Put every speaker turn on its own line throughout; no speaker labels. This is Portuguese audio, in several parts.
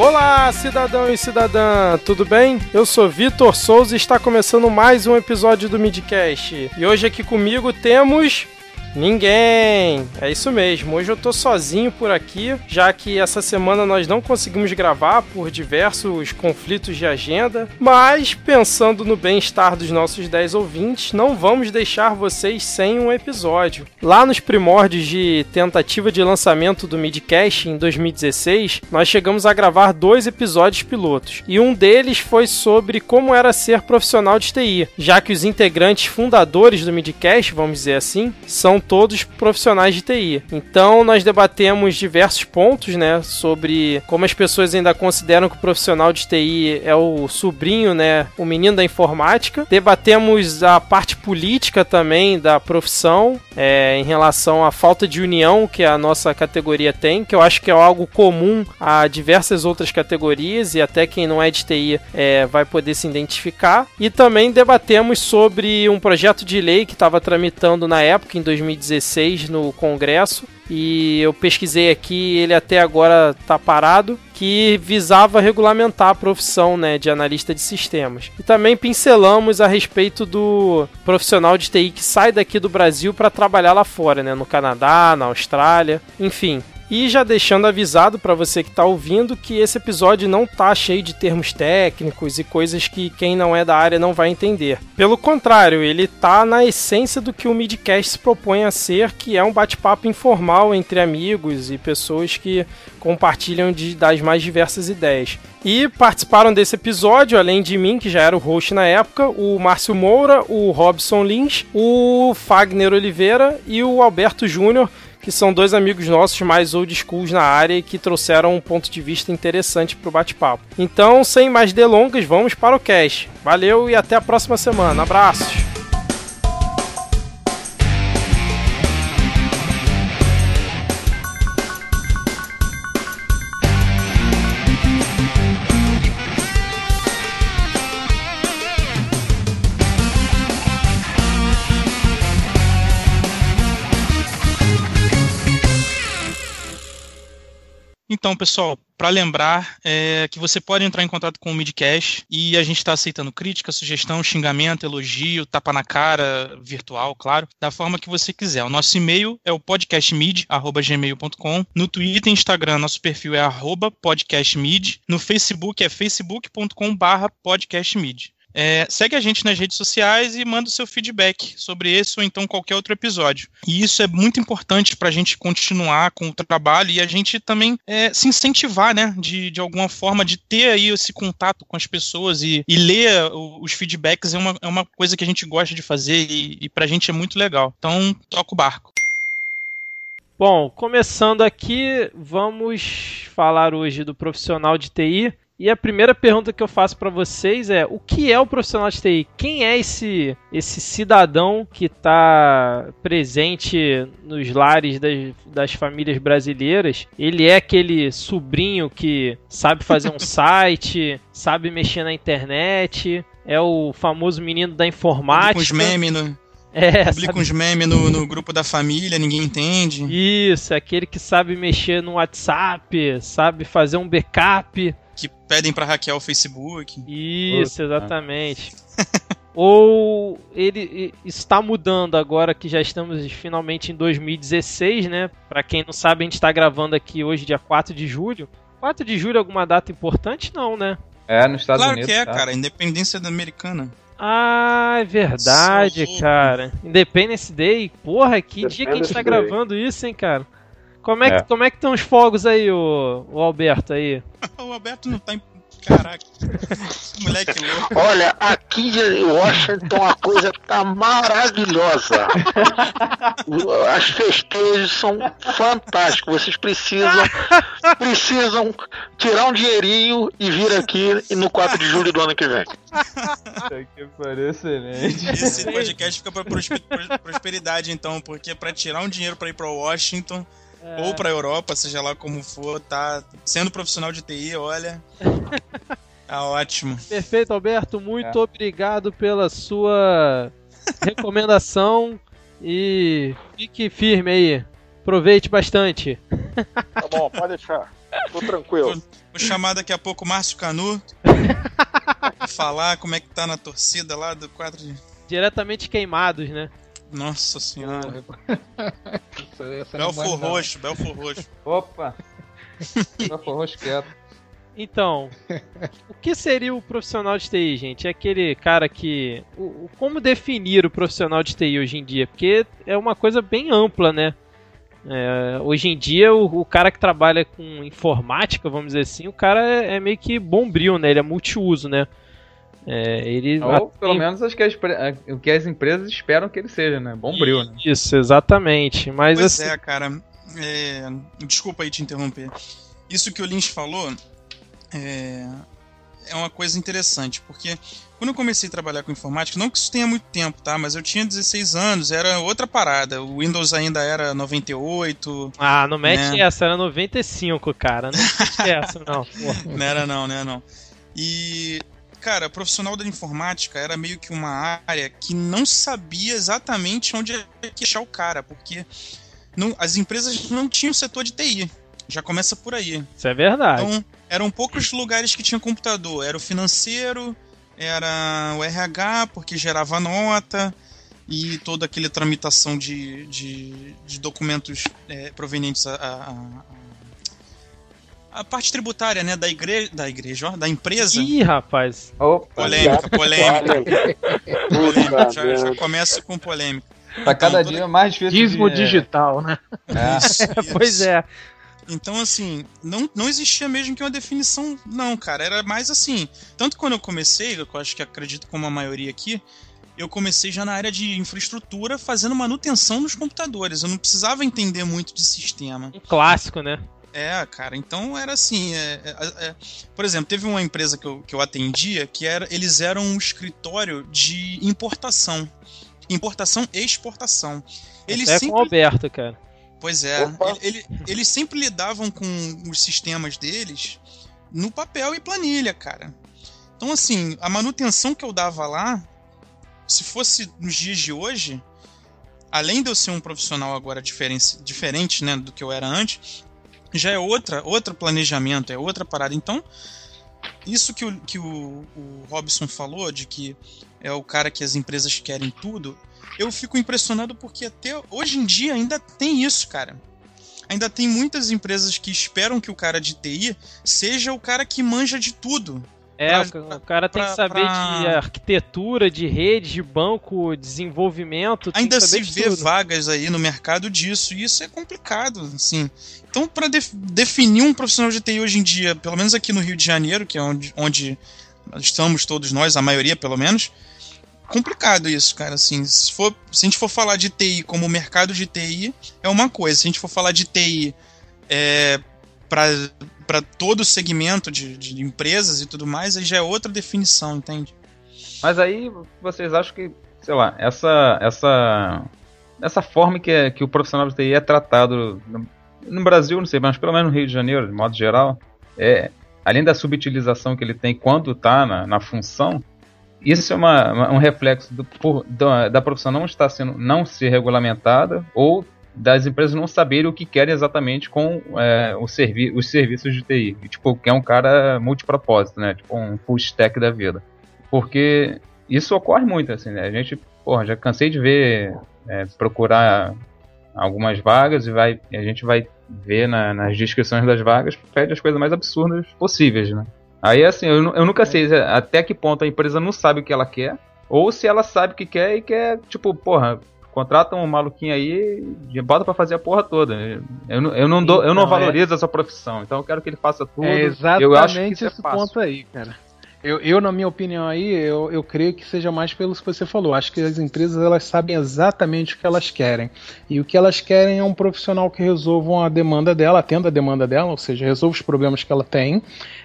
Olá, cidadão e cidadã, tudo bem? Eu sou Vitor Souza e está começando mais um episódio do Midcast. E hoje aqui comigo temos Ninguém! É isso mesmo, hoje eu tô sozinho por aqui, já que essa semana nós não conseguimos gravar por diversos conflitos de agenda, mas pensando no bem-estar dos nossos 10 ouvintes, não vamos deixar vocês sem um episódio. Lá nos primórdios de tentativa de lançamento do Midcast em 2016, nós chegamos a gravar dois episódios pilotos, e um deles foi sobre como era ser profissional de TI, já que os integrantes fundadores do Midcast, vamos dizer assim, são todos profissionais de TI. Então nós debatemos diversos pontos, né, sobre como as pessoas ainda consideram que o profissional de TI é o sobrinho, né, o menino da informática. Debatemos a parte política também da profissão, é, em relação à falta de união que a nossa categoria tem, que eu acho que é algo comum a diversas outras categorias e até quem não é de TI é, vai poder se identificar. E também debatemos sobre um projeto de lei que estava tramitando na época, em 2000 2016 no Congresso e eu pesquisei aqui, ele até agora está parado, que visava regulamentar a profissão né, de analista de sistemas. E também pincelamos a respeito do profissional de TI que sai daqui do Brasil para trabalhar lá fora, né, no Canadá, na Austrália, enfim. E já deixando avisado para você que está ouvindo que esse episódio não tá cheio de termos técnicos e coisas que quem não é da área não vai entender. Pelo contrário, ele tá na essência do que o Midcast se propõe a ser, que é um bate-papo informal entre amigos e pessoas que compartilham de, das mais diversas ideias. E participaram desse episódio, além de mim, que já era o host na época, o Márcio Moura, o Robson Lins, o Fagner Oliveira e o Alberto Júnior, que são dois amigos nossos mais old schools na área e que trouxeram um ponto de vista interessante para o bate-papo. Então, sem mais delongas, vamos para o cast. Valeu e até a próxima semana. Abraços!
Então, pessoal, para lembrar é, que você pode entrar em contato com o Midcast e a gente está aceitando crítica, sugestão, xingamento, elogio, tapa na cara, virtual, claro, da forma que você quiser. O nosso e-mail é o podcastmid@gmail.com. No Twitter e Instagram, nosso perfil é @podcastmid. No Facebook é facebook.com/podcastmid. É, segue a gente nas redes sociais e manda o seu feedback sobre esse ou então qualquer outro episódio. E isso é muito importante para a gente continuar com o trabalho e a gente também é, se incentivar, né? De, de alguma forma, de ter aí esse contato com as pessoas e, e ler os feedbacks é uma, é uma coisa que a gente gosta de fazer e, e para a gente é muito legal. Então, toca o barco.
Bom, começando aqui, vamos falar hoje do profissional de TI. E a primeira pergunta que eu faço para vocês é: o que é o profissional de TI? Quem é esse esse cidadão que está presente nos lares das, das famílias brasileiras? Ele é aquele sobrinho que sabe fazer um site, sabe mexer na internet, é o famoso menino da informática.
Os memes no... É, Publica sabe... uns memes no, no, grupo da família, ninguém entende.
Isso, é aquele que sabe mexer no WhatsApp, sabe fazer um backup
que pedem para hackear o Facebook.
Isso, exatamente. Ou ele está mudando agora que já estamos finalmente em 2016, né? Para quem não sabe, a gente está gravando aqui hoje, dia 4 de julho. 4 de julho é alguma data importante? Não, né?
É, nos Estados
claro
Unidos.
Claro que é, tá? cara. Independência da americana.
Ah, é verdade, cara. Independence Day. Porra, que dia que a gente tá gravando isso, hein, cara? Como é, é. Que, como é que estão os fogos aí, o, o Alberto aí?
o Alberto não tá em. Caraca, moleque louco.
Olha, aqui em Washington a coisa tá maravilhosa. As festejos são fantásticos. Vocês precisam precisam tirar um dinheirinho e vir aqui no 4 de julho do ano que vem.
que pariu, excelente.
Esse podcast fica pra prosperidade, então, porque para tirar um dinheiro para ir para Washington é. ou para a Europa, seja lá como for, tá sendo profissional de TI, olha. Tá ótimo.
Perfeito, Alberto. Muito é. obrigado pela sua recomendação e fique firme aí. Aproveite bastante.
Tá bom, pode deixar. Tô tranquilo.
Vou chamar daqui a pouco o Márcio Canu. falar como é que tá na torcida lá do quadro de.
Diretamente queimados, né?
Nossa senhora. Belfor. Roxo, Belfor Roxo.
Opa! Belfor Roxo quieto.
Então, o que seria o profissional de TI, gente? É aquele cara que. O, o- como definir o profissional de TI hoje em dia? Porque é uma coisa bem ampla, né? É, hoje em dia, o, o cara que trabalha com informática, vamos dizer assim, o cara é, é meio que bombril, né? Ele é multiuso, né? É, ele
Ou pelo menos acho que as, o que as empresas esperam que ele seja, né? Bombril, né?
Isso, exatamente. Mas
Pois
assim,
é, cara. é, Desculpa aí te interromper. Isso que o Lynch falou é... é uma coisa interessante, porque quando eu comecei a trabalhar com informática, não que isso tenha muito tempo, tá? Mas eu tinha 16 anos, era outra parada. O Windows ainda era 98,
Ah, não mete
Né?
essa, era 95, cara. Não mete essa, não. Porra.
não era não, né? Não. E, cara, profissional da informática era meio que uma área que não sabia exatamente onde achar o cara, porque não- as empresas não tinham setor de TI. Já começa por aí.
Isso é verdade.
Então, eram poucos lugares que tinham computador. Era o financeiro, era o RH, porque gerava nota, e toda aquela tramitação de, de, de documentos é, provenientes a, a, a- a parte tributária né, da, igre, da igreja, ó, da empresa.
Ih, rapaz.
Opa!
Polêmica, polêmica. polêmica. Já, já começa com polêmica.
Tá cada
Então,
dia mais difícil
Dízimo
de...
digital, né?
É.
Isso,
Pois
isso.
é.
Então, assim, não, não existia mesmo que uma definição, não, cara. Era mais assim. Tanto quando eu comecei, eu acho que acredito como a maioria aqui, eu comecei já na área de infraestrutura fazendo manutenção nos computadores. Eu não precisava entender muito de sistema.
Um clássico, né?
É, cara, então era assim. é, é, é, por exemplo, teve uma empresa que eu, que eu atendia que era, eles eram um escritório de importação. Importação e exportação. Eles
Até com o
sempre
Alberto, cara.
Pois é, ele- ele- eles sempre lidavam com os sistemas deles no papel e planilha, cara. Então, assim, a manutenção que eu dava lá, se fosse nos dias de hoje, além de eu ser um profissional agora diferente, diferente né, do que eu era antes, já é outra, outro planejamento, é outra parada. Então, isso que, o, que o, o Robson falou, de que é o cara que as empresas querem tudo, eu fico impressionado porque até hoje em dia ainda tem isso, cara. Ainda tem muitas empresas que esperam que o cara de TI seja o cara que manja de tudo.
É,
Pra-
o, cara tem que saber
pra-
de arquitetura, de rede, de banco, desenvolvimento.
Ainda se vê
tudo.
vagas aí no mercado disso, e isso é complicado, assim. Então, para definir um profissional de TI hoje em dia, pelo menos aqui no Rio de Janeiro, que é onde, onde estamos todos nós, a maioria pelo menos, complicado isso, cara. Assim, se, for, se a gente for falar de TI como mercado de TI, é uma coisa. Se a gente for falar de TI é, para todo o segmento de, de empresas e tudo mais, aí já é outra definição, entende?
Mas aí vocês acham que, sei lá, essa essa essa forma que, é, que o profissional de TI é tratado no, no Brasil, não sei, mas pelo menos no Rio de Janeiro, de modo geral, é além da subutilização que ele tem quando está na, na função, isso é uma, uma- um reflexo do, por- da, da profissão não estar sendo não ser regulamentada ou das empresas não saberem o que querem exatamente com é, servi os serviços de TI. Tipo, que é um cara multipropósito, né? Tipo um full stack da vida. Porque isso ocorre muito, assim, né? A gente, porra, já cansei de ver, é, procurar algumas vagas e vai, a gente vai ver na- nas descrições das vagas, pede as coisas mais absurdas possíveis, né? Aí, assim, eu, eu nunca sei até que ponto a empresa não sabe o que ela quer, ou se ela sabe o que quer e quer, tipo, porra, contrata um maluquinho aí e bota pra fazer a porra toda. Eu, não- eu não dou, eu não
Então, é-
valorizo essa profissão, então eu quero que ele faça tudo.
É
eu acho que
exatamente
é
esse
fácil.
ponto aí, cara. Eu, eu, na minha opinião aí, eu, eu creio que seja mais pelo que você falou. Acho que as empresas elas sabem exatamente o que elas querem. E o que elas querem é um profissional que resolva a demanda dela, atenda a demanda dela, ou seja, resolva os problemas que ela tem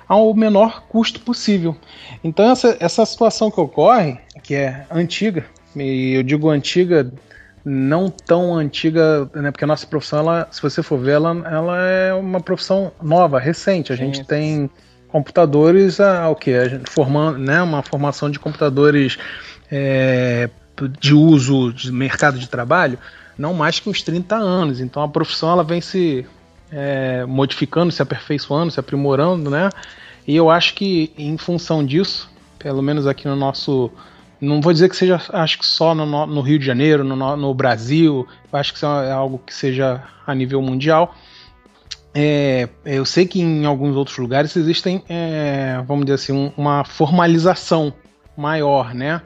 ao menor custo possível. Então essa, essa situação que ocorre, que é antiga, e eu digo antiga não tão antiga, né, porque a nossa profissão, ela, se você for ver, ela, ela é uma profissão nova, recente. A gente tem computadores, ah, o que? Formando, né, uma formação de computadores é, de uso de mercado de trabalho, não mais que uns 30 anos. Então a profissão ela vem se é, modificando, se aperfeiçoando, se aprimorando, né? E eu acho que em função disso, pelo menos aqui no nosso não vou dizer que seja, acho que só no, no Rio de Janeiro, no, no, Brasil, acho que isso é algo que seja a nível mundial. É, eu sei que em alguns outros lugares existem, é, vamos dizer assim, uma formalização maior, né?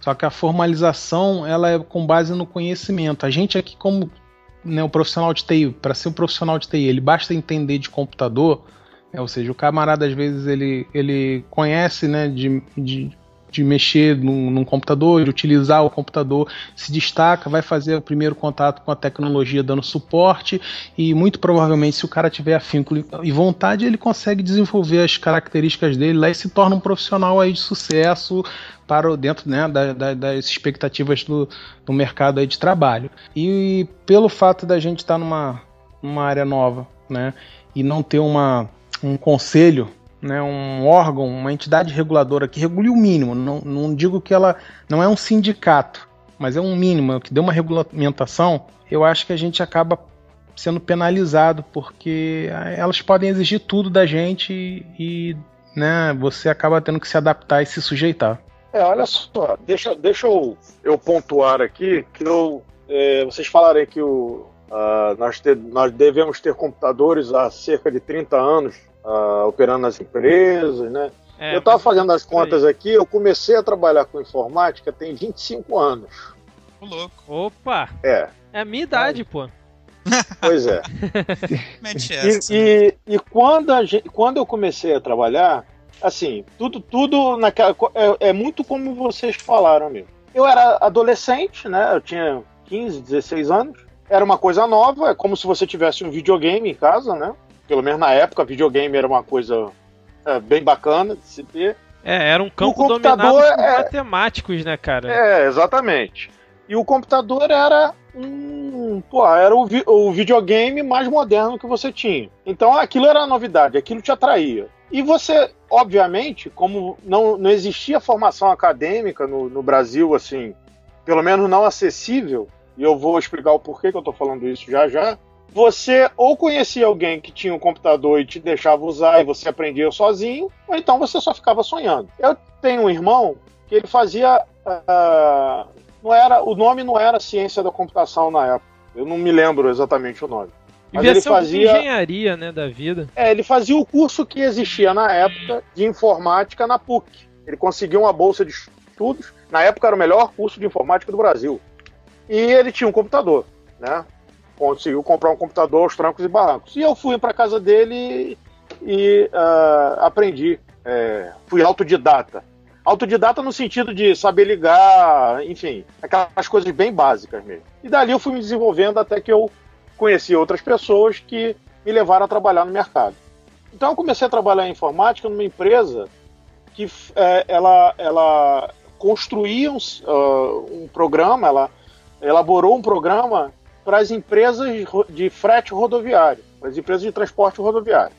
Só que a formalização ela é com base no conhecimento. A gente aqui, como né, o profissional de TI, para ser um profissional de TI, ele basta entender de computador, é, ou seja, o camarada às vezes ele, ele conhece né, de, de de mexer num, num, computador, de utilizar o computador, se destaca, vai fazer o primeiro contato com a tecnologia dando suporte e muito provavelmente se o cara tiver afinco e vontade, ele consegue desenvolver as características dele lá e se torna um profissional aí de sucesso para dentro né, da, da, das expectativas do, do mercado aí de trabalho. E pelo fato da gente estar numa, numa área nova né, e não ter uma, um conselho né, um órgão, uma entidade reguladora que regule o mínimo. Não, não digo que ela não é um sindicato, mas é um mínimo que dê uma regulamentação. Eu acho que a gente acaba sendo penalizado porque elas podem exigir tudo da gente e, né, você acaba tendo que se adaptar e se sujeitar.
É, olha só, deixa, deixa eu, eu pontuar aqui que eu, é, vocês falarem que o, uh, nós, ter, nós devemos ter computadores há cerca de 30 anos uh, operando nas empresas, né? É, eu estava fazendo as contas aqui, eu comecei a trabalhar com informática tem 25 anos.
O louco.
Opa!
É.
É a minha idade, pô.
Pois é. e, e, e, quando, a gente, quando eu comecei a trabalhar, assim, tudo, tudo naquela. É, é muito como vocês falaram mesmo. Eu era adolescente, né? Eu tinha 15, 16 anos. Era uma coisa nova, é como se você tivesse um videogame em casa, né? Pelo menos na época, videogame era uma coisa é, bem bacana de se ter.
É, era um campo dominado por é, matemáticos, né, cara?
É, exatamente. E o computador era um. Pô, era o, vi o videogame mais moderno que você tinha. Então aquilo era novidade, aquilo te atraía. E você, obviamente, como não, não existia formação acadêmica no, no Brasil, assim, pelo menos não acessível, e eu vou explicar o porquê que eu tô falando isso já já, você ou conhecia alguém que tinha um computador e te deixava usar e você aprendia sozinho, ou então você só ficava sonhando. Eu tenho um irmão que ele fazia. Uh, não era, o nome não era ciência da computação na época. Eu não me lembro exatamente o nome.
Mas ele fazia engenharia, né, da vida.
É, ele fazia o curso que existia na época de informática na PUC. Ele conseguiu uma bolsa de estudos. Na época era o melhor curso de informática do Brasil. E ele tinha um computador, né? Conseguiu comprar um computador aos trancos e barrancos. E eu fui para casa dele e uh, aprendi. É, fui autodidata. Autodidata no sentido de saber ligar, enfim, aquelas coisas bem básicas mesmo. E dali eu fui me desenvolvendo até que eu conheci outras pessoas que me levaram a trabalhar no mercado. Então eu comecei a trabalhar em informática numa empresa que é, ela, ela construía um, uh, um programa, ela elaborou um programa para as empresas de frete rodoviário, para as empresas de transporte rodoviário.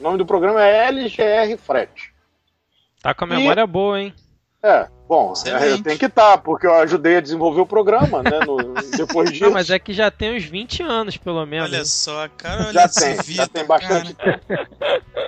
O nome do programa é LGR Frete.
Tá com a memória e... boa, hein?
É, bom, é, eu tenho que estar, tá, porque eu ajudei a desenvolver o programa, né? No, depois disso. Não,
mas é que já tem uns 20 anos, pelo menos.
Olha só, cara, olha
já esse tem, Vitor, Já tem bastante cara. tempo.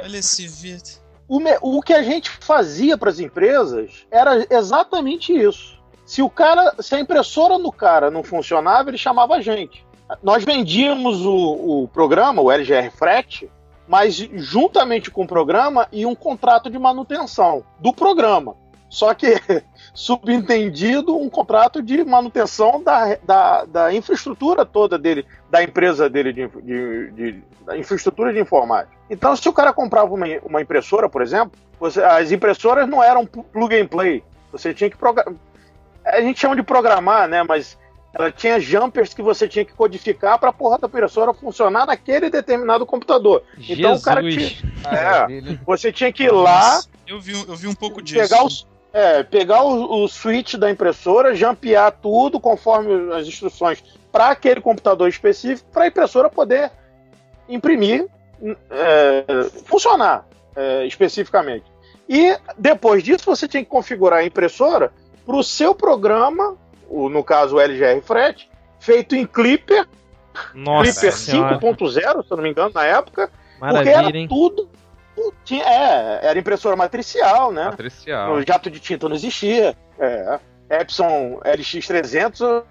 Olha esse Vitor.
O, me, o que a gente fazia para as empresas era exatamente isso. Se o cara, se a impressora no cara não funcionava, ele chamava a gente. Nós vendíamos o, o programa, o LGR Frete, mas juntamente com o programa e um contrato de manutenção do programa. Só que, subentendido, um contrato de manutenção da, da, da infraestrutura toda dele, da empresa dele, de, de, de, da infraestrutura de informática. Então, se o cara comprava uma, uma impressora, por exemplo, você, as impressoras não eram plug and play. Você tinha que a gente chama de programar, né? Mas ela tinha jumpers que você tinha que codificar para a porra da impressora funcionar naquele determinado computador.
Jesus. Então o cara tinha,
é, você tinha que ir lá.
Eu vi, eu vi um pouco
pegar
disso.
é, pegar o, o switch da impressora, jampear tudo conforme as instruções para aquele computador específico, para a impressora poder imprimir, é, funcionar é, especificamente. E depois disso você tinha que configurar a impressora para o seu programa, o, no caso o LGR Frete, feito em Clipper,
Nossa senhora.
5.0, se eu não me engano, na época. porque
Maravilha,
era
hein?
tudo. Tinha, é, era impressora matricial, né?
Matricial.
O jato de tinta não existia. É, Epson LX300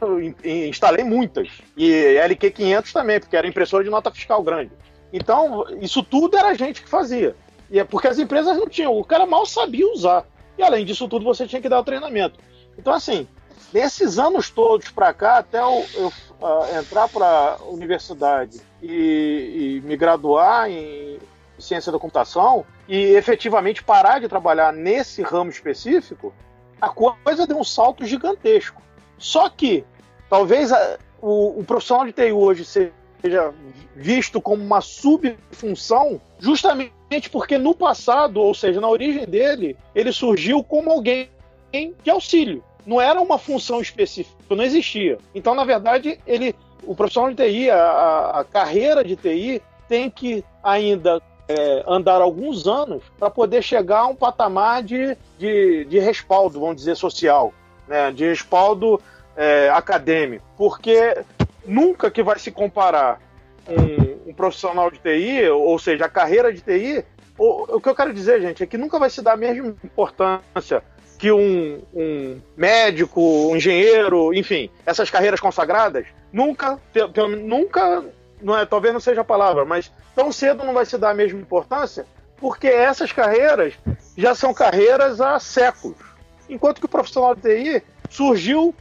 eu in- in- instalei muitas. E LQ500 também, porque era impressora de nota fiscal grande. Então, isso tudo era a gente que fazia. E é porque as empresas não tinham, o cara mal sabia usar. E além disso tudo, você tinha que dar o treinamento. Então, assim, nesses anos todos para cá, até eu, eu, ah, entrar para a universidade e, e me graduar em ciência da computação e efetivamente parar de trabalhar nesse ramo específico, a coisa deu um salto gigantesco. Só que talvez a- o, o profissional de TI hoje seja visto como uma subfunção justamente porque no passado, ou seja, na origem dele, ele surgiu como alguém de auxílio. Não era uma função específica, não existia. Então, na verdade, ele, o profissional de TI, a, a- carreira de TI, tem que ainda é, andar alguns anos para poder chegar a um patamar de, de, de respaldo, vamos dizer, social, né? de respaldo é, acadêmico. Porque nunca que vai se comparar um, um profissional de TI, ou seja, a carreira de TI, o, o que eu quero dizer, gente, é que nunca vai se dar a mesma importância que um, um médico, um engenheiro, enfim, essas carreiras consagradas, nunca, nunca, não é, talvez não seja a palavra, mas tão cedo não vai se dar a mesma importância, porque essas carreiras já são carreiras há séculos. Enquanto que o profissional de TI surgiu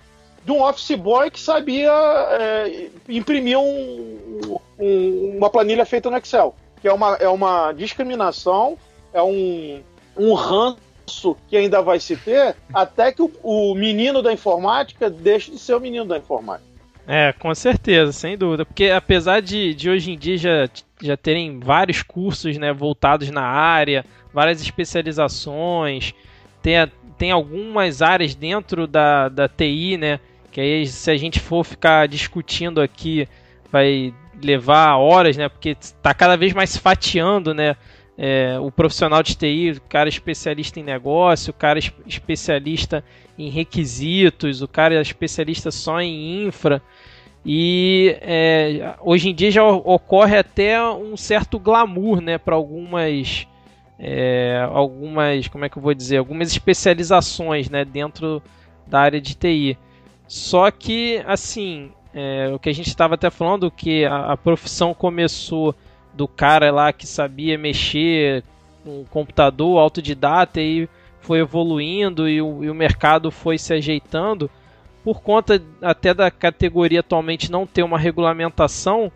de um office boy que sabia é, imprimir um- um- uma planilha feita no Excel, que é uma, é uma discriminação, é um, um ranço que ainda vai se ter até que o, o menino da informática deixe de ser o menino da informática.
É, com certeza, sem dúvida. Porque apesar de, de hoje em dia já, já terem vários cursos né, voltados na área, várias especializações, tem, a- tem algumas áreas dentro da, da TI, né? Que aí se a gente for ficar discutindo aqui, vai levar horas, né? Porque está cada vez mais fatiando, né? É, o profissional de TI, o cara especialista em negócio, o cara es- especialista em requisitos, o cara é especialista só em infra. E é, hoje em dia já ocorre até um certo glamour, né, para algumas, é, algumas, como é que eu vou dizer, algumas especializações, né, dentro da área de TI. Só que, assim, é, o que a gente estava até falando, que a, a profissão começou do cara lá que sabia mexer com computador, autodidata, e foi evoluindo e o, e o mercado foi se ajeitando. Por conta até da categoria atualmente não ter uma regulamentação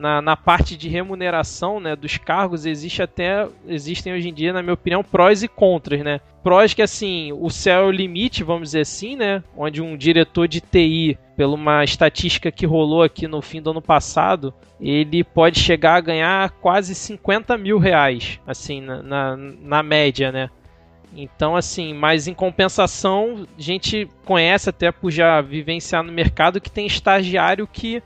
na, na parte de remuneração né, dos cargos existe até existem hoje em dia na minha opinião prós e contras né? Prós que assim o céu é o limite vamos dizer assim né? Onde um diretor de TI pela uma estatística que rolou aqui no fim do ano passado ele pode chegar a ganhar quase 50 mil reais assim na, na, na média né? Então, assim, mas em compensação, a gente conhece até por já vivenciar no mercado que tem estagiário que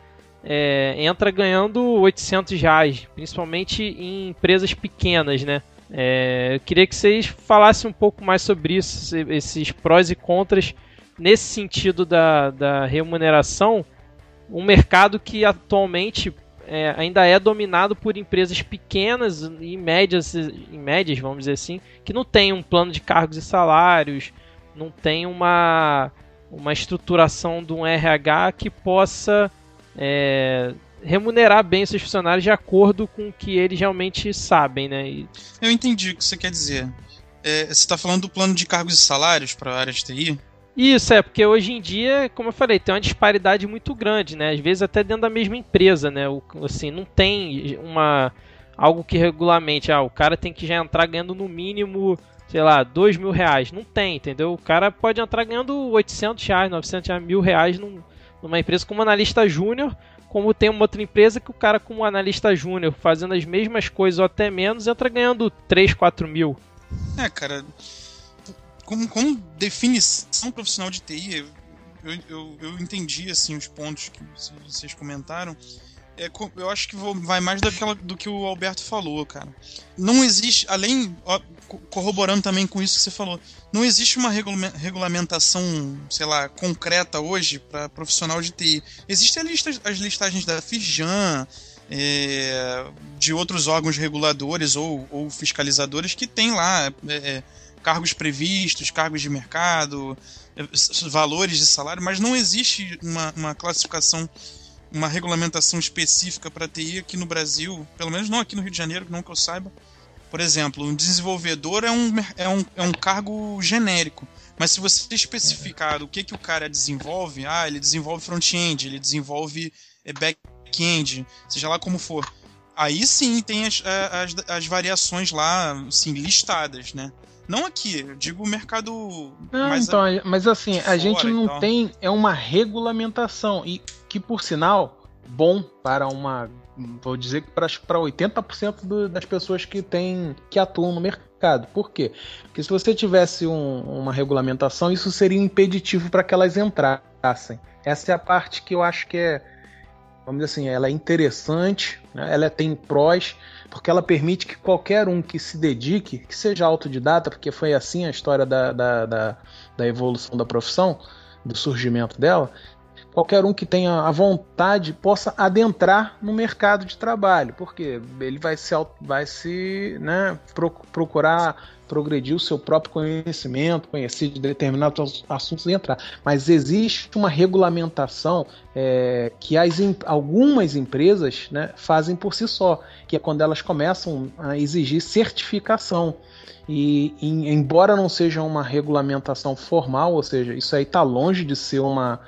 é, entra ganhando 800 reais, principalmente em empresas pequenas, né? É, eu queria que vocês falassem um pouco mais sobre isso, esses prós e contras nesse sentido da, da remuneração. Um mercado que atualmente é, ainda é dominado por empresas pequenas e médias, médias, vamos dizer assim, que não tem um plano de cargos e salários, não tem uma, uma estruturação de um RH que possa é, remunerar bem seus funcionários de acordo com o que eles realmente sabem, né? E,
Eu entendi o que você quer dizer. É, você está falando do plano de cargos e salários para a área de TI?
Isso, é, porque hoje em dia, como eu falei, tem uma disparidade muito grande, né? Às vezes até dentro da mesma empresa, né? O, assim, não tem uma algo que regulamente, ah, o cara tem que já entrar ganhando no mínimo, sei lá, dois mil reais. Não tem, entendeu? O cara pode entrar ganhando 800 reais, 900 reais, mil reais num, numa empresa como analista júnior, como tem uma outra empresa que o cara como analista júnior fazendo as mesmas coisas ou até menos, entra ganhando 3, 4 mil.
É, cara, como, como definição profissional de TI, eu, eu, eu entendi assim os pontos que vocês comentaram, é, eu acho que vou, vai mais daquela, do que o Alberto falou, cara. Não existe, além, ó, corroborando também com isso que você falou, não existe uma regulamentação, sei lá, concreta hoje para profissional de TI. Existem as, listagens da Firjan, é, de outros órgãos reguladores ou, ou fiscalizadores que tem lá é, é cargos previstos, cargos de mercado, é, valores de salário, mas não existe uma, uma classificação uma regulamentação específica para TI aqui no Brasil, pelo menos não aqui no Rio de Janeiro, não que eu saiba. Por exemplo, um desenvolvedor é um, é um, é um cargo genérico. Mas se você especificar o que, que o cara desenvolve, ah, ele desenvolve front-end, ele desenvolve é, back-end, seja lá como for. Aí sim tem as, as, as variações lá, assim, listadas, né? Não aqui, eu digo o mercado.
Não, mais então, a, mas assim, a gente não tem. É uma regulamentação. E que, por sinal, bom para uma. Vou dizer que para 80% do, das pessoas que, tem, que atuam no mercado. Por quê? Porque se você tivesse um, uma regulamentação, isso seria impeditivo para que elas entrassem. Essa é a parte que eu acho que é. Vamos dizer assim, ela é interessante, né? ela tem prós, porque ela permite que qualquer um que se dedique, que seja autodidata, porque foi assim a história da, da, da, da evolução da profissão, do surgimento dela, qualquer um que tenha a vontade possa adentrar no mercado de trabalho, porque ele vai se, vai se né, procurar progredir o seu próprio conhecimento, conhecer de determinados assuntos e entrar. Mas existe uma regulamentação é, que as, algumas empresas né, fazem por si só, que é quando elas começam a exigir certificação. E em, embora não seja uma regulamentação formal, ou seja, isso aí está longe de ser uma,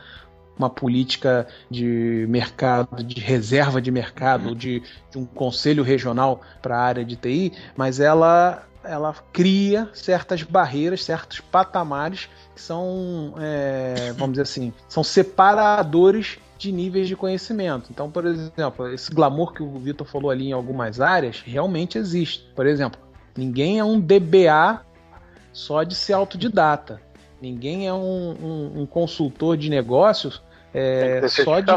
uma política de mercado, de reserva de mercado, de, de um conselho regional para a área de TI, mas ela ela cria certas barreiras, certos patamares que são, é, vamos dizer assim, são separadores de níveis de conhecimento. Então, por exemplo, esse glamour que o Vitor falou ali em algumas áreas realmente existe. Por exemplo, ninguém é um DBA só de ser autodidata. Ninguém é um, um, um consultor de negócios é, só de,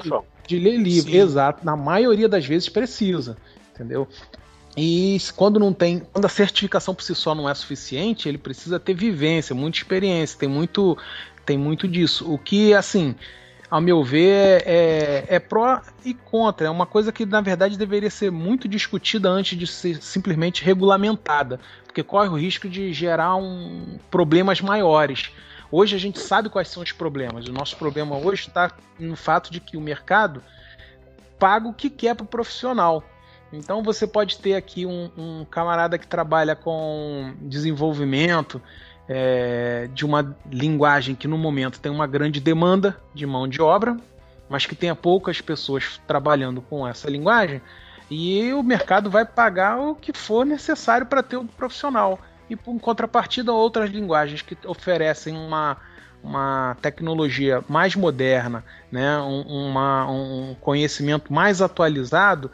de ler livro. Sim. Exato. Na maioria das vezes precisa. Entendeu? E quando não tem, quando a certificação por si só não é suficiente, ele precisa ter vivência, muita experiência, tem muito, tem muito disso. O que, assim, ao meu ver, é, é pró e contra. É uma coisa que, na verdade, deveria ser muito discutida antes de ser simplesmente regulamentada, porque corre o risco de gerar um, problemas maiores. Hoje a gente sabe quais são os problemas. O nosso problema hoje está no fato de que o mercado paga o que quer para o profissional. Então você pode ter aqui um, um camarada que trabalha com desenvolvimento é, de uma linguagem que no momento tem uma grande demanda de mão de obra, mas que tenha poucas pessoas trabalhando com essa linguagem, e o mercado vai pagar o que for necessário para ter o um profissional. E por contrapartida, outras linguagens que oferecem uma, uma tecnologia mais moderna, né, um, uma, um conhecimento mais atualizado,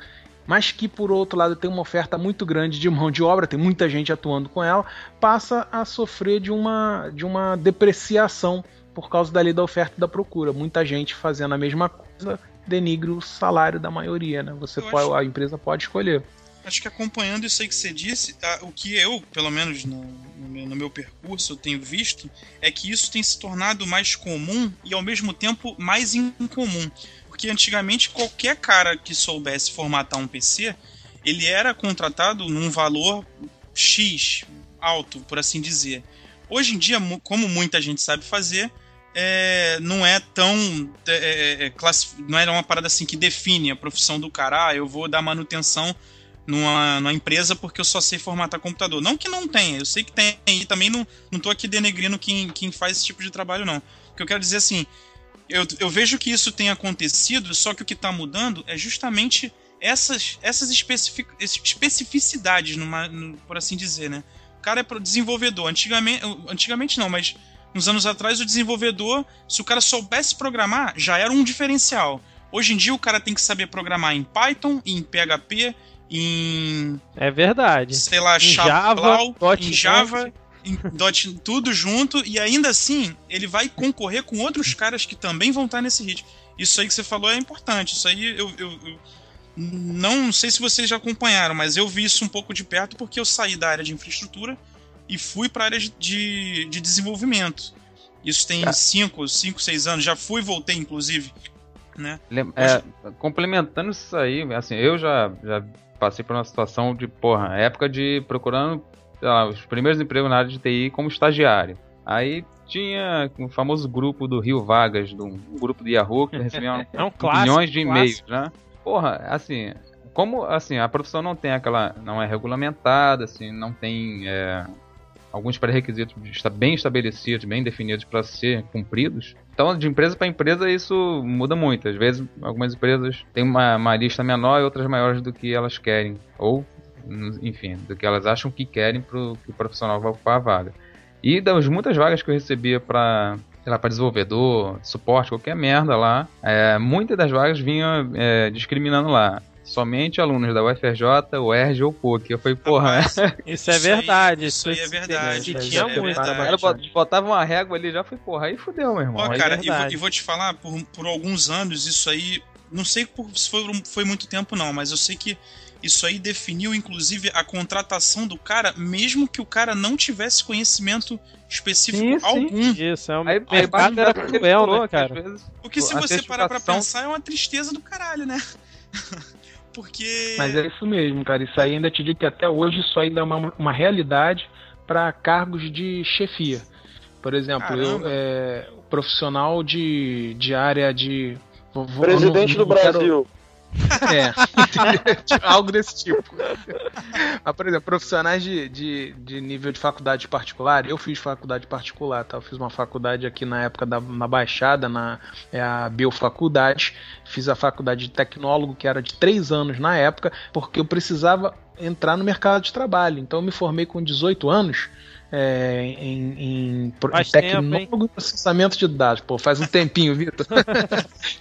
mas que por outro lado tem uma oferta muito grande de mão de obra, tem muita gente atuando com ela, passa a sofrer de uma, de uma depreciação por causa da lei da oferta e da procura. Muita gente fazendo a mesma coisa denigre o salário da maioria, né? Você pode, acho... a empresa pode escolher.
Acho que acompanhando isso aí que você disse, o que eu, pelo menos no, no, meu, no meu percurso, eu tenho visto, é que isso tem se tornado mais comum e ao mesmo tempo mais incomum. Porque antigamente qualquer cara que soubesse formatar um PC, ele era contratado num valor X alto, por assim dizer. Hoje em dia, como muita gente sabe fazer, é, não é tão. É, é, é não é uma parada assim que define a profissão do cara. Ah, eu vou dar manutenção numa, numa empresa porque eu só sei formatar computador. Não que não tenha, eu sei que tem, e também não, não tô aqui denegrindo quem, quem faz esse tipo de trabalho, não. O que eu quero dizer assim, eu, eu vejo que isso tem acontecido, só que o que está mudando é justamente essas, essas especific, especificidades, numa, no, por assim dizer, né? O cara é desenvolvedor. Antigamente, antigamente não, mas uns anos atrás o desenvolvedor, se o cara soubesse programar, já era um diferencial. Hoje em dia o cara tem que saber programar em Python, em PHP, em.
É verdade.
Sei lá, em Java, em Java em dot, tudo junto, e ainda assim ele vai concorrer com outros caras que também vão estar nesse ritmo. Isso aí que você falou é importante. Isso aí eu, eu, eu Não sei se vocês já acompanharam, mas eu vi isso um pouco de perto porque eu saí da área de infraestrutura e fui para a área de, de desenvolvimento. Isso tem 5, 5, 6 anos. Já fui e voltei, inclusive. Né?
É, complementando isso aí, assim, eu já, já passei por uma situação de, porra, época de procurando lá, os primeiros empregos na área de TI como estagiário. Aí tinha um famoso grupo do Rio Vagas, do, um grupo de Yahoo que recebia
é um
milhões de e-mails, né? Porra, assim, como assim, a profissão não tem aquela. não é regulamentada, assim, não tem é, alguns pré-requisitos bem estabelecidos, bem definidos para ser cumpridos. Então, de empresa para empresa, isso muda muito. Às vezes, algumas empresas têm uma, uma lista menor e outras maiores do que elas querem. Ou, enfim, do que elas acham que querem para que o profissional vá ocupar a vaga. E das muitas vagas que eu recebia para sei lá, para desenvolvedor, suporte, qualquer merda lá, é, muitas das vagas vinham é, discriminando lá. Somente alunos da UFRJ, UERJ ou PUC. Eu falei, porra.
isso é verdade.
Isso, aí é verdade.
Isso tinha
é
muito.
Ela
botava uma régua ali já foi, porra, aí fudeu, meu irmão.
Ó, cara, é e, vou, e vou te falar, por, por alguns anos, isso aí. Não sei se foi, foi muito tempo, não, mas eu sei que isso aí definiu, inclusive, a contratação do cara, mesmo que o cara não tivesse conhecimento específico sim, sim. algum.
Isso, é um aí, mercado era cruel, né, cara?
Vezes, Porque se você parar pra pensar, é uma tristeza do caralho, né? Porque.
Mas é isso mesmo, cara. Isso aí ainda te digo que até hoje isso ainda é uma, uma realidade para cargos de chefia. Por exemplo, eu, é, profissional de, de área de.
Presidente não, não, do Brasil.
É, algo desse tipo. Mas, por exemplo, profissionais de, de, de, nível de faculdade particular, eu fiz faculdade particular, tá? Eu fiz uma faculdade aqui na época da, na Baixada, na é a Biofaculdade. Fiz a faculdade de tecnólogo, que era de três anos na época, porque eu precisava entrar no mercado de trabalho. Então eu me formei com 18 anos é, em, em tecnólogo e processamento de dados. Pô, faz um tempinho, Vitor.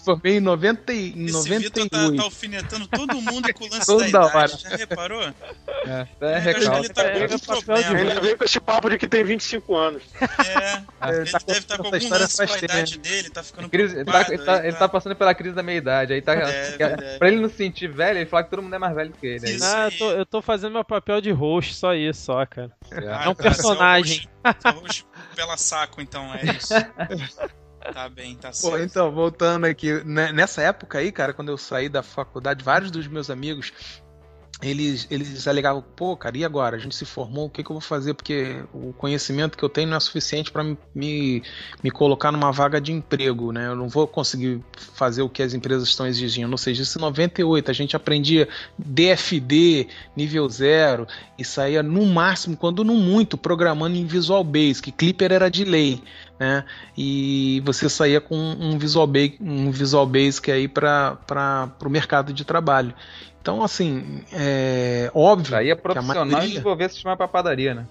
Formei em 90 e, em Esse 98. Vitor
tá, tá alfinetando todo mundo com o lance Toda da idade. Hora. Já reparou?
É, é, ele tá
com algum problema. Ele veio com esse papo de que tem 25 anos.
É, ele tá deve estar tá com algum lance com a idade dele, tá ficando crise,
ele, tá, ele, tá, ele tá passando pela crise da meia-idade. Aí tá, é, pra ele não se sentir velho, ele fala que todo mundo é mais velho que ele.
Isso ah, eu tô, eu tô fazendo meu papel de host, só isso, só, cara. É, é um personagem.
Só pela saco, então, é isso. Tá bem, tá certo.
Pô, então, voltando aqui, né, nessa época aí, cara, quando eu saí da faculdade, vários dos meus amigos eles, eles alegavam, pô, cara, e agora? A gente se formou, o que, que eu vou fazer? Porque o conhecimento que eu tenho não é suficiente para me, me, colocar numa vaga de emprego, né? Eu não vou conseguir fazer o que as empresas estão exigindo. Ou seja, isso em 98 a gente aprendia DFD, nível zero, e saía no máximo, quando não muito, programando em Visual Basic. Clipper era de lei. Né? E você saía com um Visual Basic, um Visual Basic aí para o mercado de trabalho. Então, assim, é óbvio.
Aí é profissional maioria... desenvolver sistema para padaria, né?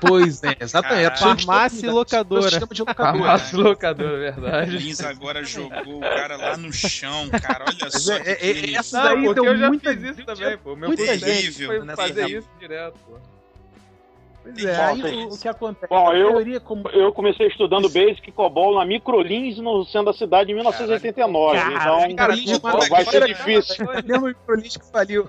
Pois é, exatamente.
Farmácia e locadora.
Farmácia e locadora, verdade.
O Lins agora jogou o cara lá no chão, cara. Olha só. É,
é, é, essa daí deu eu
já
muita,
fiz isso também, pô.
Meu muita gente
foi fazer isso direto, pô.
Pois é, aí o, o, que acontece?
Bom, eu, como... eu comecei estudando Basic Cobol na Microlins no centro da cidade em 1989. Cara, então, cara, cara, vai ser difícil.
É mesmo Microlins que faliu.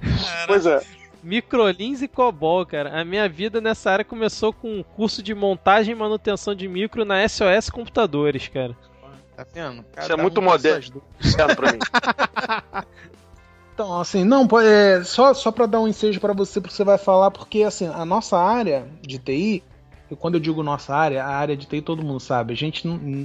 Pois é.
Microlins e COBOL, cara. A minha vida nessa área começou com um curso de montagem e manutenção de micro na SOS Computadores, cara.
Tá vendo? Cara, Isso é muito moderno. pra mim.
Então, assim, não, é, só, só para dar um ensejo para você, porque você vai falar, porque assim, a nossa área de TI e quando eu digo nossa área, a área de TI todo mundo sabe. A gente,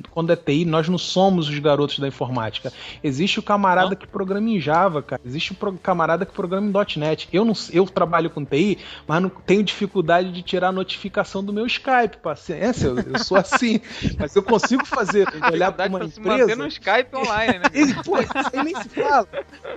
quando é TI, nós não somos os garotos da informática. Existe o camarada que programa em Java, cara. Existe o camarada que programa em .NET. Eu não, eu trabalho com TI, mas não tenho dificuldade de tirar a notificação do meu Skype, paciência. Eu, eu sou assim, mas eu consigo fazer, olhar para uma pra empresa. Se
no Skype online, né?
e, pô, isso nem se fala.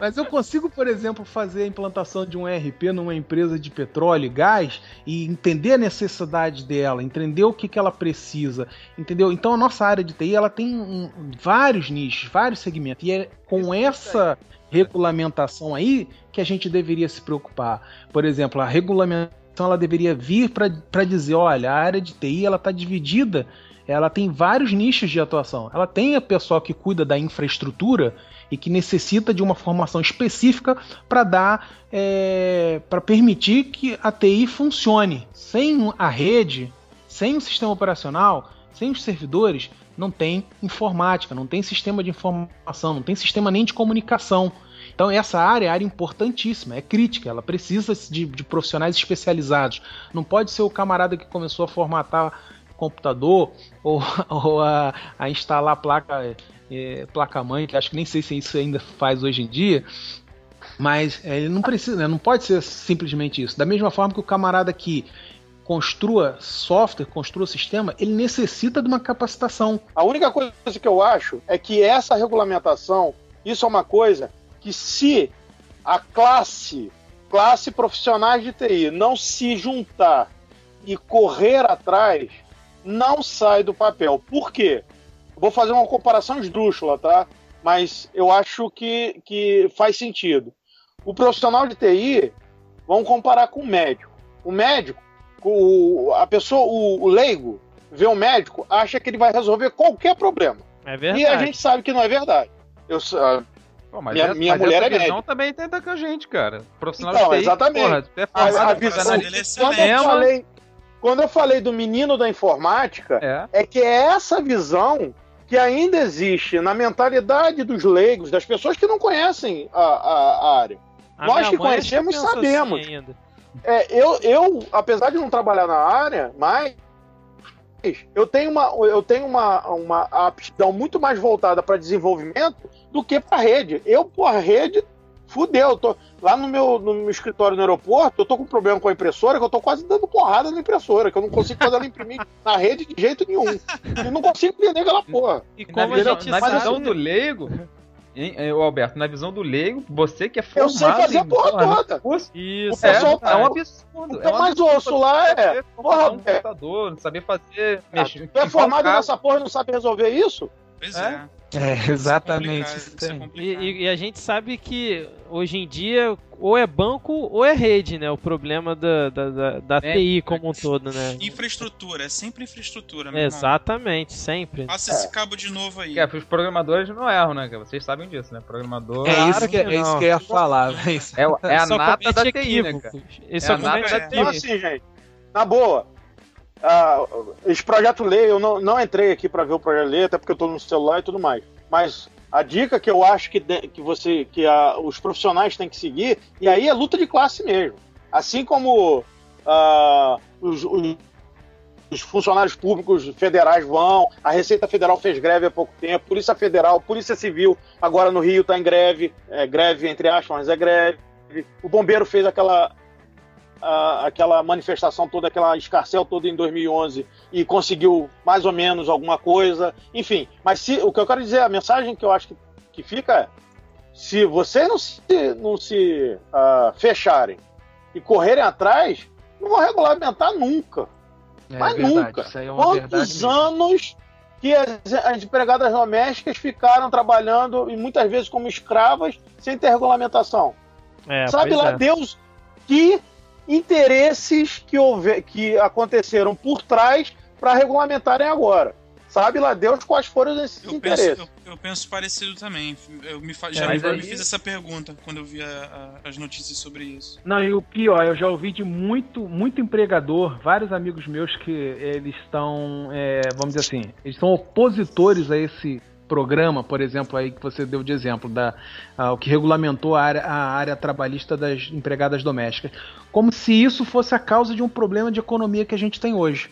Mas eu consigo, por exemplo, fazer a implantação de um ERP numa empresa de petróleo e gás e entender a necessidade dela dela, entender o que, que ela precisa, entendeu? Então a nossa área de TI ela tem um, vários nichos, vários segmentos, e é com essa regulamentação aí que a gente deveria se preocupar. Por exemplo, a regulamentação ela deveria vir para dizer, olha, a área de TI ela está dividida ela tem vários nichos de atuação. Ela tem a pessoal que cuida da infraestrutura e que necessita de uma formação específica para dar, é, para permitir que a TI funcione. Sem a rede, sem o sistema operacional, sem os servidores, não tem informática, não tem sistema de informação, não tem sistema nem de comunicação. Então essa área é área importantíssima, é crítica, ela precisa de, de, profissionais especializados. Não pode ser o camarada que começou a formatar computador ou, ou a, a, instalar placa é, placa mãe, que acho que nem sei se isso ainda faz hoje em dia. Mas é, ele não precisa, né? não pode ser simplesmente isso. Da mesma forma que o camarada que construa software, construa sistema, ele necessita de uma capacitação.
A única coisa que eu acho é que essa regulamentação, isso é uma coisa que se a classe, classe profissionais de TI, não se juntar e correr atrás, não sai do papel. Por quê? Vou fazer uma comparação esdrúxula, tá? Mas eu acho que, que faz sentido. O profissional de TI, vamos comparar com o médico. O médico, o, a pessoa, o, o leigo, vê um médico, acha que ele vai resolver qualquer problema.
É verdade.
E a gente sabe que não é verdade. Eu,
Pô, mas minha, essa, minha mas mulher essa é visão médica. também tenta com a gente, cara.
Profissional então, de TI, exatamente. Porra, é a, a visão, quando, eu falei, quando eu falei do menino da informática, é. é que é essa visão que ainda existe na mentalidade dos leigos, das pessoas que não conhecem a, a, a área. A Nós que conhecemos sabemos. Assim é, eu, eu, apesar de não trabalhar na área, mas eu tenho uma, eu tenho uma, uma aptidão muito mais voltada para desenvolvimento do que para rede. Eu, por rede, fudeu. Tô, lá no meu, no meu escritório no aeroporto, eu tô com problema com a impressora, que eu tô quase dando porrada na impressora, que eu não consigo fazer ela imprimir na rede de jeito nenhum. Eu não consigo entender aquela porra.
E como na, a gente na visão do leigo, Hein, o Alberto, na visão do leigo, você que é formado... Eu sei
fazer a porra toda.
Isso, o pessoal, é, é um absurdo.
O é um mais osso lá é...
Porra, um computador, não saber fazer...
Mexer, tu é formado nessa porra e não sabe resolver isso?
Pois é. é.
É, exatamente.
Isso é e, e, a gente sabe que hoje em dia ou é banco ou é rede, né? O problema da, da, da, da é, TI como um todo, né?
Infraestrutura, é sempre infraestrutura,
né? Exatamente, sempre.
Passa esse cabo de novo aí.
É, os programadores não erram, né? Vocês sabem disso, né? Programador.
É isso que, é isso que eu ia falar.
É, é a nata da TI, né, cara?
Esse é, a nata da TI.
Então, assim, gente, na boa, Uh, esse projeto Lei, eu não, não entrei aqui para ver o projeto Lei, até porque eu estou no celular e tudo mais. Mas a dica que eu acho que, de, que você que a, os profissionais têm que seguir, e aí é luta de classe mesmo. Assim como uh, os, os, os, funcionários públicos federais vão, a Receita Federal fez greve há pouco tempo, Polícia Federal, Polícia Civil, agora no Rio está em greve, é, greve entre aspas, mas é greve. O bombeiro fez aquela aquela manifestação toda, aquela escarcel toda em 2011 e conseguiu mais ou menos alguma coisa. Enfim, mas se, o que eu quero dizer, a mensagem que eu acho que, que fica é: se vocês não se, não se uh, fecharem e correrem atrás, não vão regulamentar nunca. É, mas verdade, nunca. É Quantos anos que as, as, empregadas domésticas ficaram trabalhando e muitas vezes como escravas sem ter regulamentação? É, Sabe lá é. Deus que interesses que, houve, que aconteceram por trás para regulamentarem agora. Sabe lá Deus quais foram esses
eu
interesses.
Penso, eu, eu, penso parecido também. Eu me, já é, me, aí... me, fiz essa pergunta quando eu vi a, a, as notícias sobre isso.
Não, e o pior, eu já ouvi de muito, muito empregador, vários amigos meus que eles estão, é, vamos dizer assim, eles são opositores a esse programa, por exemplo, aí que você deu de exemplo, da, uh, o que regulamentou a área, a área trabalhista das empregadas domésticas, como se isso fosse a causa de um problema de economia que a gente tem hoje.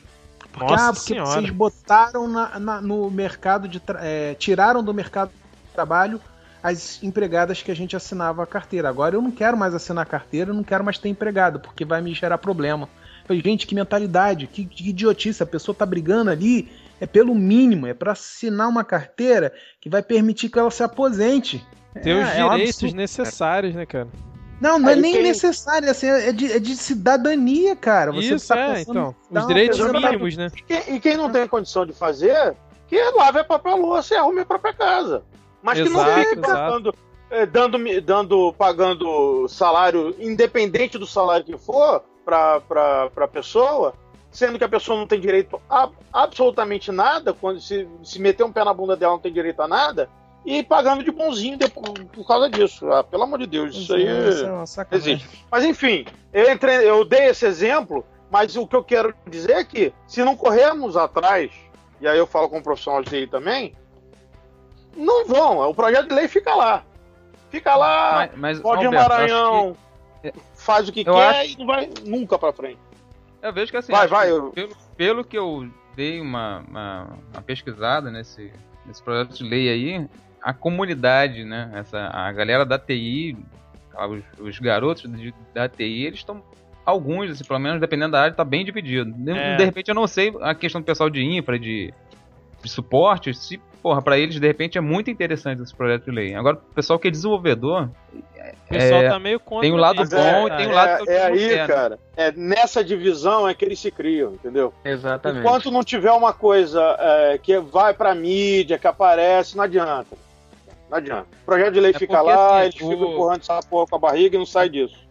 Porque, Nossa ah, porque senhora. vocês botaram na, na, no mercado de. É, tiraram do mercado de trabalho as empregadas que a gente assinava a carteira. Agora eu não quero mais assinar a carteira, eu não quero mais ter empregado, porque vai me gerar problema. falei, gente, que mentalidade, que, que idiotice, a pessoa tá brigando ali é pelo mínimo, é para assinar uma carteira que vai permitir que ela se aposente.
Ter é, os é direitos um necessários, né, cara?
Não, não é, é nem tem... necessário, assim, é de, é de cidadania, cara.
Você Isso, tá é, então. Os direitos mínimos, né?
E quem, e quem, não tem condição de fazer, que lave a própria louça e arrume a própria casa. Mas exato, que não fique dando, é, dando, dando, pagando salário, independente do salário que for, para a pessoa, sendo que a pessoa não tem direito a absolutamente nada, quando se, se meter um pé na bunda dela não tem direito a nada, e pagando de bonzinho por, por causa disso. Ah, pelo amor de Deus, isso aí é existe. Mas enfim, eu, entrei, eu dei esse exemplo, mas o que eu quero dizer é que, se não corrermos atrás, e aí eu falo com o profissional de TI também, não vão, o projeto de lei fica lá. Fica lá, mas, mas pode Alberto, Maranhão, que... faz o que eu quer acho... e não vai nunca para frente.
Eu vejo que assim,
vai, vai, eu...
pelo, pelo que eu dei uma, uma, uma, pesquisada nesse, nesse projeto de lei aí, a comunidade, né, essa, a galera da TI, os, os garotos de, da TI, eles estão alguns, assim, pelo menos dependendo da área, tá bem dividido. É. De repente eu não sei a questão do pessoal de infra, de, de suporte, se porra, pra eles, de repente, é muito interessante esse projeto de lei. Agora, o pessoal que é desenvolvedor.
O pessoal é, tá meio contra.
Tem um lado bom é, e tem um lado
que É, é aí, quer, né? cara. É nessa divisão é que eles se criam, entendeu?
Exatamente.
Enquanto não tiver uma coisa é, que vai pra mídia, que aparece, não adianta. Não adianta. O projeto de lei é fica porque, lá, assim, eles o... ficam empurrando essa porra com a barriga e não sai disso.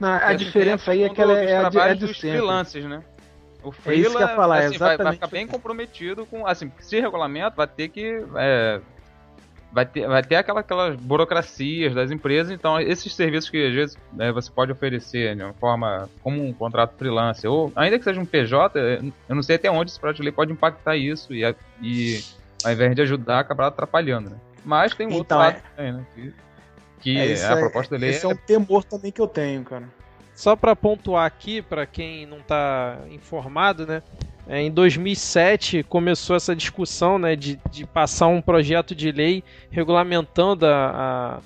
Não, a diferença aí é que ela é, é, é dos freelancers,
né? O freela, é isso que eu ia falar, assim, vai, vai, ficar bem comprometido com, assim, se regulamento vai ter que é, vai ter, vai ter aquela, aquelas burocracias das empresas, então esses serviços que às vezes é, você pode oferecer de uma forma como um contrato freelance, ou ainda que seja um PJ, eu não sei até onde esse projeto de lei pode impactar isso e, e ao invés de ajudar, acabar atrapalhando, né? Mas tem um então, outro lado é... também, né? Que, que é, a proposta da lei
esse é... é um temor também que eu tenho, cara.
Só para pontuar aqui, para quem não está informado, né? É, em 2007 começou essa discussão né, de, de passar um projeto de lei regulamentando a,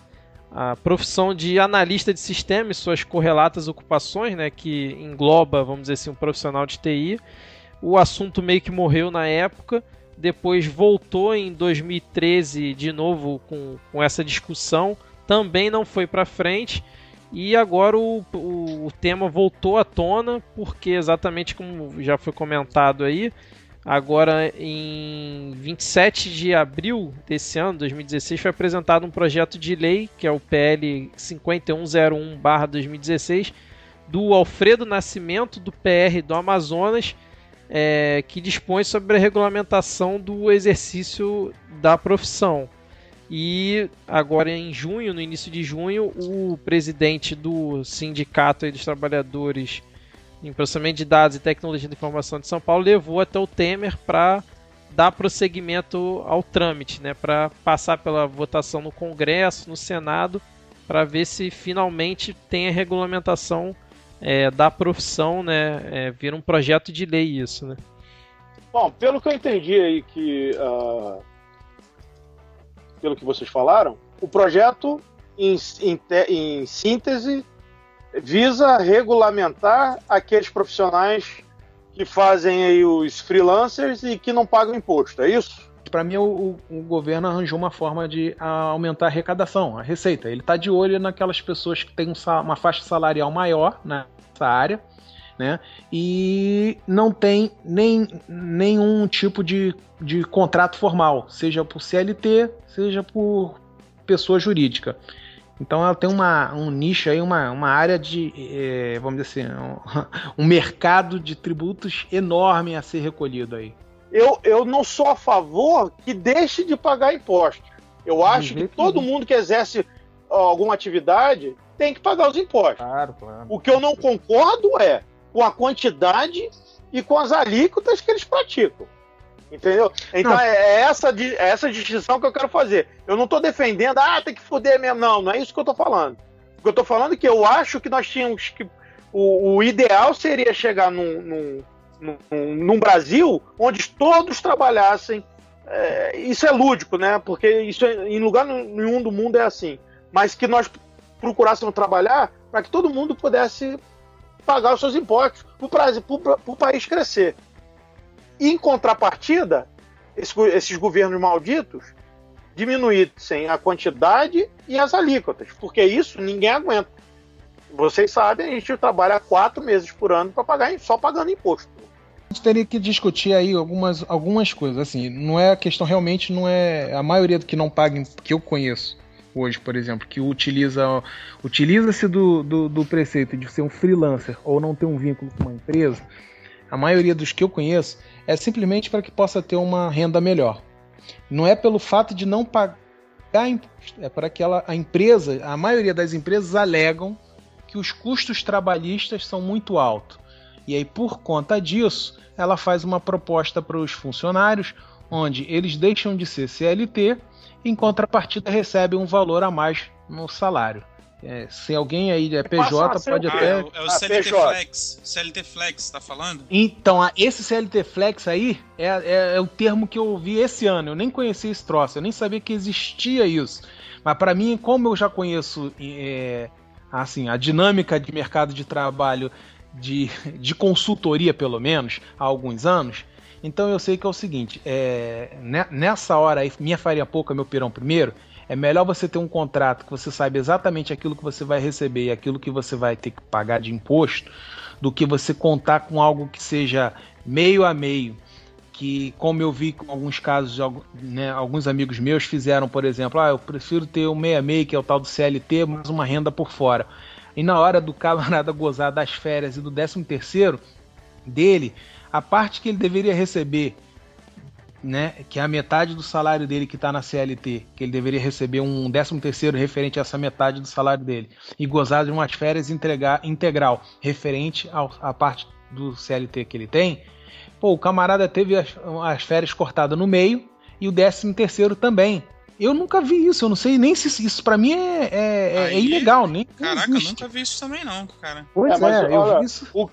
a, a profissão de analista de sistema e suas correlatas ocupações, né, que engloba, vamos dizer assim, um profissional de TI. O assunto meio que morreu na época, depois voltou em 2013 de novo com, com essa discussão, também não foi para frente e agora o, o, o, tema voltou à tona, porque exatamente como já foi comentado aí, agora em 27 de abril desse ano, 2016, foi apresentado um projeto de lei, que é o PL 5101-2016, do Alfredo Nascimento, do PR do Amazonas, é, que dispõe sobre a regulamentação do exercício da profissão. E agora em junho, no início de junho, o presidente do Sindicato dos Trabalhadores em Processamento de Dados e Tecnologia de Informação de São Paulo levou até o Temer para dar prosseguimento ao trâmite, né, para passar pela votação no Congresso, no Senado, para ver se finalmente tem a regulamentação é, da profissão, né, é, vira um projeto de lei isso, né.
Bom, pelo que eu entendi aí que uh pelo que vocês falaram, o projeto, em, em, em síntese, visa regulamentar aqueles profissionais que fazem aí os freelancers e que não pagam imposto, é isso?
Para mim, o, o, governo arranjou uma forma de aumentar a arrecadação, a receita. Ele está de olho naquelas pessoas que têm uma faixa salarial maior nessa área, né? E não tem nem, nenhum tipo de, de contrato formal, seja por CLT, seja por pessoa jurídica. Então ela tem uma, um nicho aí, uma, uma área de, é, vamos dizer assim, um, um, mercado de tributos enorme a ser recolhido aí.
Eu, eu não sou a favor que deixe de pagar impostos. Eu acho que todo mundo que exerce alguma atividade tem que pagar os impostos.
Claro, claro.
O que eu não concordo é com a quantidade e com as alíquotas que eles praticam. Entendeu? Então é, é essa, é essa distinção que eu quero fazer. Eu não estou defendendo, ah, tem que foder mesmo. Não, não é isso que eu estou falando. O que eu estou falando é que eu acho que nós tínhamos que. O, o ideal seria chegar num, num, num, num, Brasil onde todos trabalhassem. É, isso é lúdico, né? Porque isso é, em lugar nenhum do mundo é assim. Mas que nós procurássemos trabalhar para que todo mundo pudesse pagar os seus impostos para o país crescer. E, em contrapartida, esse, esses governos malditos diminuíssem a quantidade e as alíquotas, porque isso ninguém aguenta. Vocês sabem, a gente trabalha quatro meses por ano para pagar só pagando imposto.
A gente teria que discutir aí algumas, algumas coisas. Assim, não é a questão realmente, não é a maioria do que não paga que eu conheço hoje, por exemplo, que utiliza utiliza-se do, do, do, preceito de ser um freelancer ou não ter um vínculo com uma empresa, a maioria dos que eu conheço, é simplesmente para que possa ter uma renda melhor. Não é pelo fato de não pagar imposto, é para que ela, a empresa, a maioria das empresas alegam que os custos trabalhistas são muito altos. E aí, por conta disso, ela faz uma proposta para os funcionários, onde eles deixam de ser CLT, em contrapartida recebem um valor a mais no salário. É, se alguém aí é PJ, pode
Ah,
até.
é o, é o
Ah,
CLT
PJ.
Flex. CLT Flex, tá falando?
Então, esse CLT Flex aí é, é, é o termo que eu ouvi esse ano. Eu nem conhecia esse troço, eu nem sabia que existia isso. Mas para mim, como eu já conheço é, assim a dinâmica de mercado de trabalho de, de consultoria, pelo menos, há alguns anos, então eu sei que é o seguinte: é, ne- nessa hora aí, minha faria pouca, meu pirão primeiro. É melhor você ter um contrato que você sabe exatamente aquilo que você vai receber e aquilo que você vai ter que pagar de imposto, do que você contar com algo que seja meio a meio. Que, como eu vi com alguns casos, né, alguns amigos meus fizeram, por exemplo, ah, eu prefiro ter um meio a meio, que é o tal do CLT, mais uma renda por fora. E na hora do camarada gozar das férias e do 13 terceiro dele, a parte que ele deveria receber né, que é a metade do salário dele que está na CLT, que ele deveria receber um 13 terceiro referente a essa metade do salário dele, e gozar de umas férias entregar, integral referente à parte do CLT que ele tem, pô, o camarada teve as, as férias cortadas no meio e o 13 terceiro também. Eu nunca vi isso, eu não sei nem se isso pra mim é, é- é- é
Aí,
ilegal, nem
Caraca,
existe.
nunca vi isso também não, cara.
Pois
É, mas
é, eu
olha,
vi isso.
O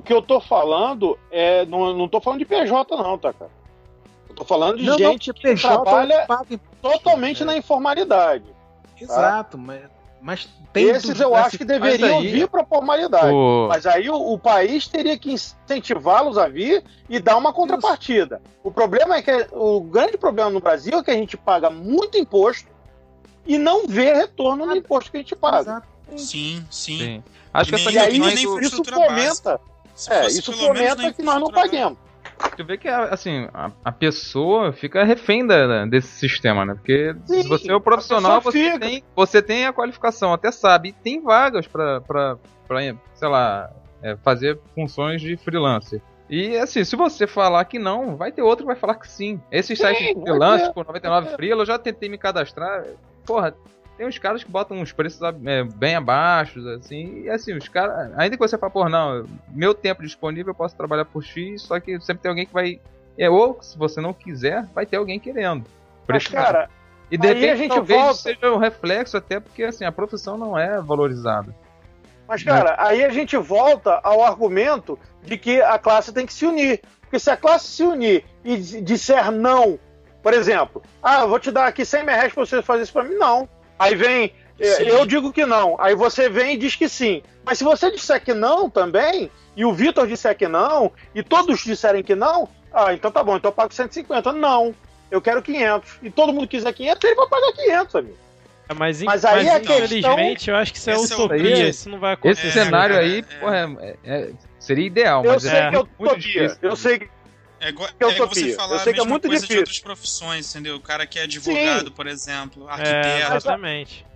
que eu tô falando é. Não, não tô falando de PJ, não, tá, cara? Eu tô falando de
Não, não,
gente
porque
que
PJ
trabalha
paga imposto,
totalmente
é.
na informalidade.
Exato, mas, mas tem
Esses eu acho que deveriam
aí-
vir pra formalidade.
O-
Mas aí o, o país teria que incentivá-los a vir e dar uma contrapartida. O problema é que o grande problema no Brasil é que a gente paga muito imposto e não vê retorno no imposto que a gente paga.
Exato.
Sim, sim.
Sim. Acho que
E
essa
E aí isso fomenta,
Se
é, isso fomenta que nós não paguemos.
Tu vê que, assim, a, a pessoa fica refém da- desse sistema, né? Porque
Sim,
se você é o profissional,
a pessoa
você
fica.
tem, você tem a qualificação, até sabe. E tem vagas pra, pra, pra sei lá, é, fazer funções de freelancer. E, assim, se você falar que não, vai ter outro que vai falar que sim. Esses
Sim,
sites de freelance, por 99
vai ter.
freela, eu já tentei me cadastrar. Porra, tem uns caras que botam uns preços é, bem abaixo, assim, e assim, os caras. Ainda que você fale, pô, não, meu tempo disponível eu posso trabalhar por X, só que sempre tem alguém que vai. É, ou se você não quiser, vai ter alguém querendo.
Mas, cara,
e de
aí
repente
a gente
talvez
volta.
seja um reflexo, até porque assim, a profissão não é valorizada.
Mas, cara, aí a gente volta ao argumento de que a classe tem que se unir. Porque se a classe se unir e disser não, por exemplo, ah, eu vou te dar aqui 100 mil reais pra você fazer isso pra mim, não. Aí vem, eh,
Sim.
eu digo que não. Aí você vem e diz que sim. Mas se você disser que não também, e o Vitor disser que não, e todos disserem que não, ah, então tá bom, então eu pago 150. Não, eu quero 500. E todo mundo quiser 500, ele vai pagar 500, amigo.
É, Mas,
Mas aí
mas
a questão-
infelizmente eu acho que isso é
Esse é o
utopia,
grande-
isso não vai acontecer.
Esse
É,
cenário aí,
é.
porra, é- é- seria ideal,
Eu
mas
sei
é
que é
muito
utopia.
difícil.
Eu sei que
É igual,
que é
é igual você falar
Eu sei que é muito
coisa
difícil.
de outras profissões, entendeu? O cara que é advogado, por exemplo,
É,
arquiteto.
exatamente.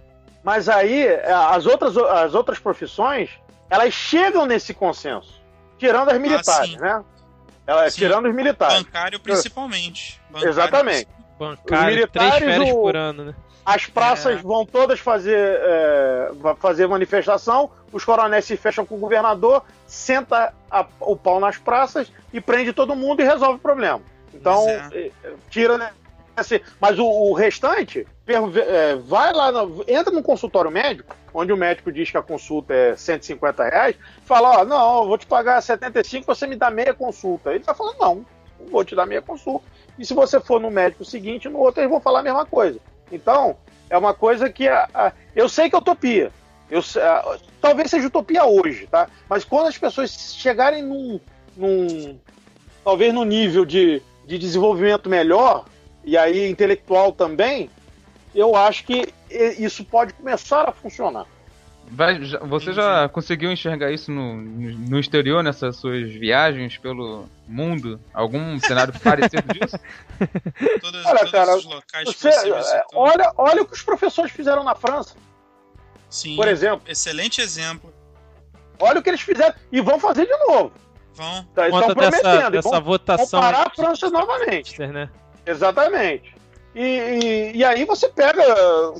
Mas aí, é, as outras, as outras profissões, elas chegam nesse consenso. Tirando as militares,
sim.
né? Ela,
Sim.
tirando os militares.
bancário principalmente. Bancário,
Exatamente.
Bancário,
militares,
três férias
o-
por ano, né?
As praças
É.
vão todas fazer, é, fazer manifestação, os coronéis se fecham com o governador, senta a- o pau nas praças e prende todo mundo e resolve o problema. Então,
Pois
eh, tira, né? Assim, mas o, o restante, é, vai lá, no- entra num consultório médico, onde o médico diz que a consulta é 150 reais, fala, ó, não, eu vou te pagar 75, você me dá meia consulta. Ele tá falando, não, não vou te dar meia consulta. E se você for no médico seguinte, no outro eles vão falar a mesma coisa. Então, é uma coisa que a- a- eu sei que é utopia. Eu, a- talvez seja utopia hoje, tá? Mas quando as pessoas chegarem num, num talvez num nível de, de desenvolvimento melhor, e aí intelectual também, eu acho que isso pode começar a funcionar.
Vai- já- você já conseguiu enxergar isso no, no exterior, nessas suas viagens pelo mundo? Algum cenário parecido disso?
Todos,
Olha,
todos
cara,
os locais que
Você- olha, olha o que os professores fizeram na França,
Sim,
por exemplo.
excelente exemplo.
Olha o que eles fizeram e vão fazer de novo.
Vão.
Tá, estão
dessa,
prometendo. e
dessa
vão,
votação.
vão parar a França novamente.
né?
Exatamente. E, e, e aí você pega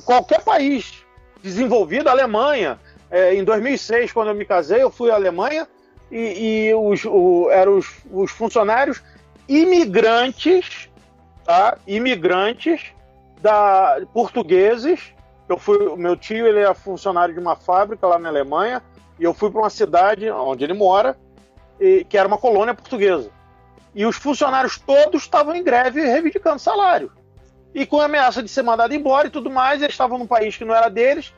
qualquer país desenvolvido, a Alemanha. É, em 2006, quando eu me casei, eu fui à Alemanha e, e os, o, eram os, os funcionários imigrantes, tá? Imigrantes da portugueses. Eu fui, meu tio ele é funcionário de uma fábrica lá na Alemanha e eu fui para uma cidade onde ele mora, e, que era uma colônia portuguesa. E os funcionários todos estavam em greve reivindicando salário. E com a ameaça de ser mandado embora e tudo mais, eles estavam num país que não era deles.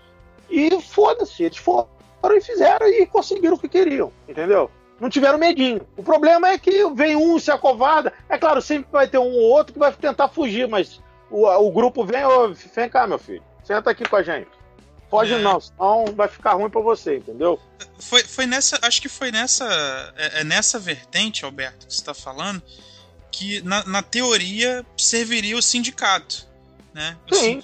E foda-se, eles foram e fizeram e conseguiram o que queriam, entendeu? Não tiveram medinho. O problema é que vem um se acovarda. É claro, sempre vai ter um ou outro que vai tentar fugir, mas o, o grupo vem, ô, vem cá, meu filho. Senta aqui com a gente. Foge
É.
não, senão vai ficar ruim pra você, entendeu?
Foi, foi nessa. Acho que foi nessa. É, é nessa vertente, Alberto, que você está falando, que na, na teoria serviria o sindicato. Né? O
Sim.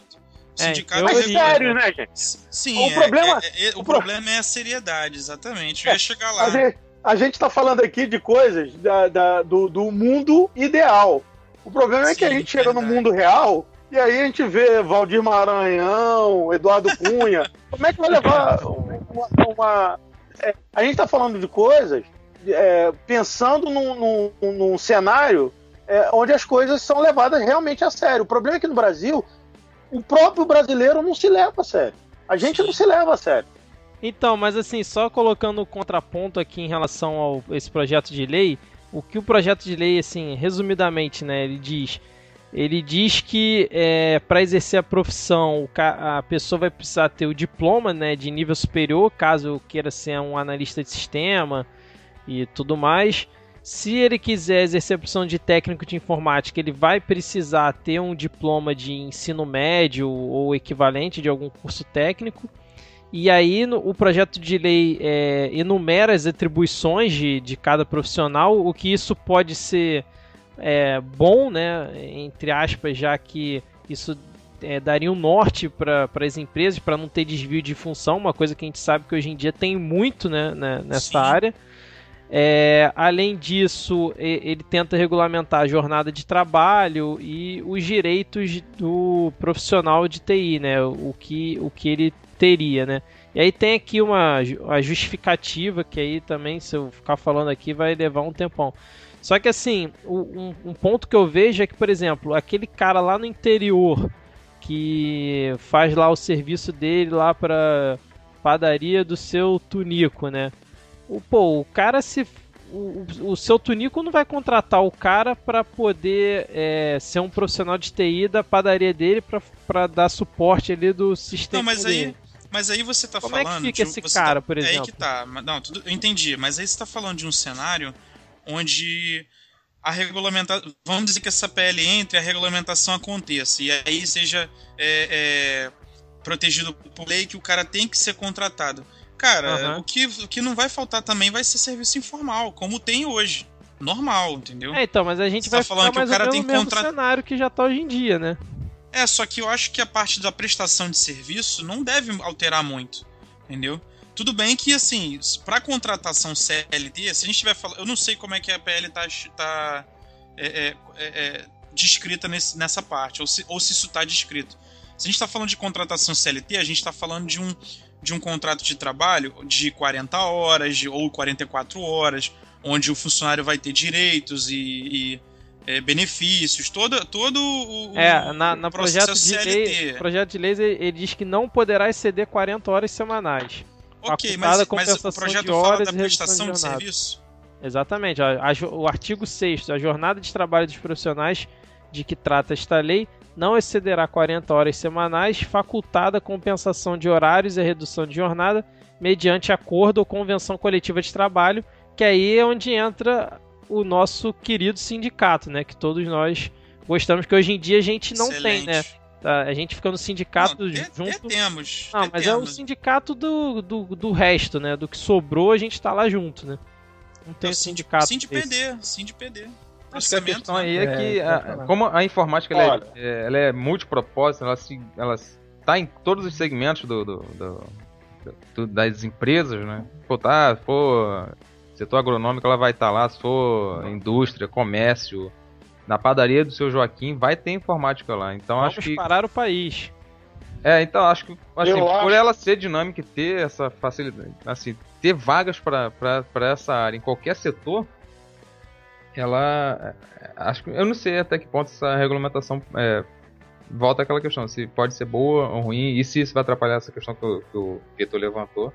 o sindicato
eu
Mas
Teoria,
sério, né, gente?
Sim,
O
é-
problema-
é- é- o
o pro-
problema é a seriedade, exatamente. Eu ia chegar lá.
A gente, a gente tá falando aqui de coisas da- da- do, do mundo ideal. O problema é que a
Sim,
gente chega no mundo real e aí a gente vê Valdir Maranhão, Eduardo Cunha. Como é que vai levar uma. uma- é, a gente tá falando de coisas é, pensando num, num- num cenário é, onde as coisas são levadas realmente a sério. O problema é que no Brasil, o próprio brasileiro não se leva a sério. A gente não se leva a sério.
Então, mas assim, só colocando o contraponto aqui em relação ao esse projeto de lei, o que o projeto de lei, assim, resumidamente, né, ele diz, ele diz que é, para exercer a profissão, a pessoa vai precisar ter o diploma, né, de nível superior, caso queira ser um analista de sistema e tudo mais. Se ele quiser exercer a profissão de técnico de informática, ele vai precisar ter um diploma de ensino médio ou equivalente de algum curso técnico. E aí no- o projeto de lei é, enumera as atribuições de, de cada profissional, o que isso pode ser é, bom, né, entre aspas, já que isso é, daria um norte para as empresas para não ter desvio de função, uma coisa que a gente sabe que hoje em dia tem muito né, né, nessa
Sim.
área. É, além disso, ele tenta regulamentar a jornada de trabalho e os direitos do profissional de TI, né? O que, o que ele teria, né? E aí tem aqui uma a justificativa que aí também, se eu ficar falando aqui, vai levar um tempão. Só que assim, um, um ponto que eu vejo é que, por exemplo, aquele cara lá no interior que faz lá o serviço dele lá para padaria do seu Tunico, né? O, pô, o cara se. O, o seu Tunico não vai contratar o cara para poder é, ser um profissional de TI da padaria dele para dar suporte ali do sistema.
Não, mas aí,
dele.
mas aí você tá
Como é
falando.
que fica
de
esse
você
cara,
tá-
por
É aí
exemplo?
que tá. Não, tudo, eu entendi. Mas aí você tá falando de um cenário onde a regulamentação. Vamos dizer que essa PL entre a regulamentação aconteça. E aí seja é, é, protegido por lei que o cara tem que ser contratado. Cara,
Aham.
o, que, o que não vai faltar também vai ser serviço informal, como tem hoje. Normal, entendeu?
É, então, mas a gente
Você
vai
tá falando que o cara tem
menos no
que
mesmo
contra-
cenário que já tá hoje em dia, né?
É, só que eu acho que a parte da prestação de serviço não deve alterar muito, entendeu? Tudo bem que, assim, para contratação CLT, se a gente estiver falando. Eu não sei como é que a PL tá, tá é, é, é, é, descrita nesse, nessa parte, ou se, ou se isso tá descrito. Se a gente está falando de contratação CLT, a gente está falando de um, de um contrato de trabalho de 40 horas de, ou 44 horas, onde o funcionário vai ter direitos e, e, é, benefícios, todo, todo o,
É, na,
o
na
processo
projeto de
CLT.
lei, projeto de lei ele, ele diz que não poderá exceder 40 horas semanais.
Ok, mas, mas o projeto
de
fala
horas
da
e redução
prestação
de
de, serviço?
Exatamente. A- a o artigo 6 a jornada de trabalho dos profissionais de que trata esta lei não excederá 40 horas semanais, facultada a compensação de horários e a redução de jornada mediante acordo ou convenção coletiva de trabalho, que aí é onde entra o nosso querido sindicato, né? Que todos nós gostamos, que hoje em dia a gente não tem, né?
Excelente.
Tá, A gente fica no sindicato
Não,
junto.
te- temos.
Não, mas é o sindicato do, do, do resto, né? Do que sobrou, a gente tá lá junto, né? Não tem
É o
sindicato.
Sim de
que a
Processamento,
questão
né?
aí é,
É,
que,
tá
a- como a informática ela é, é- ela é multipropósito, ela, se, ela tá em todos os segmentos do, do- do- do- das empresas, né? Pô, tá, pô, setor agronômico ela vai estar tá lá, se for indústria, comércio, na padaria do seu Joaquim vai ter informática lá. Então
Vamos
acho que
parar o país.
É, então acho que assim, por
acho-
ela ser dinâmica e ter essa facilidade, assim, ter vagas para essa área em qualquer setor, ela é, acho que eu não sei até que ponto essa regulamentação é, volta àquela questão, se pode ser boa ou ruim, e se isso vai atrapalhar essa questão que, o- que o Vitor levantou.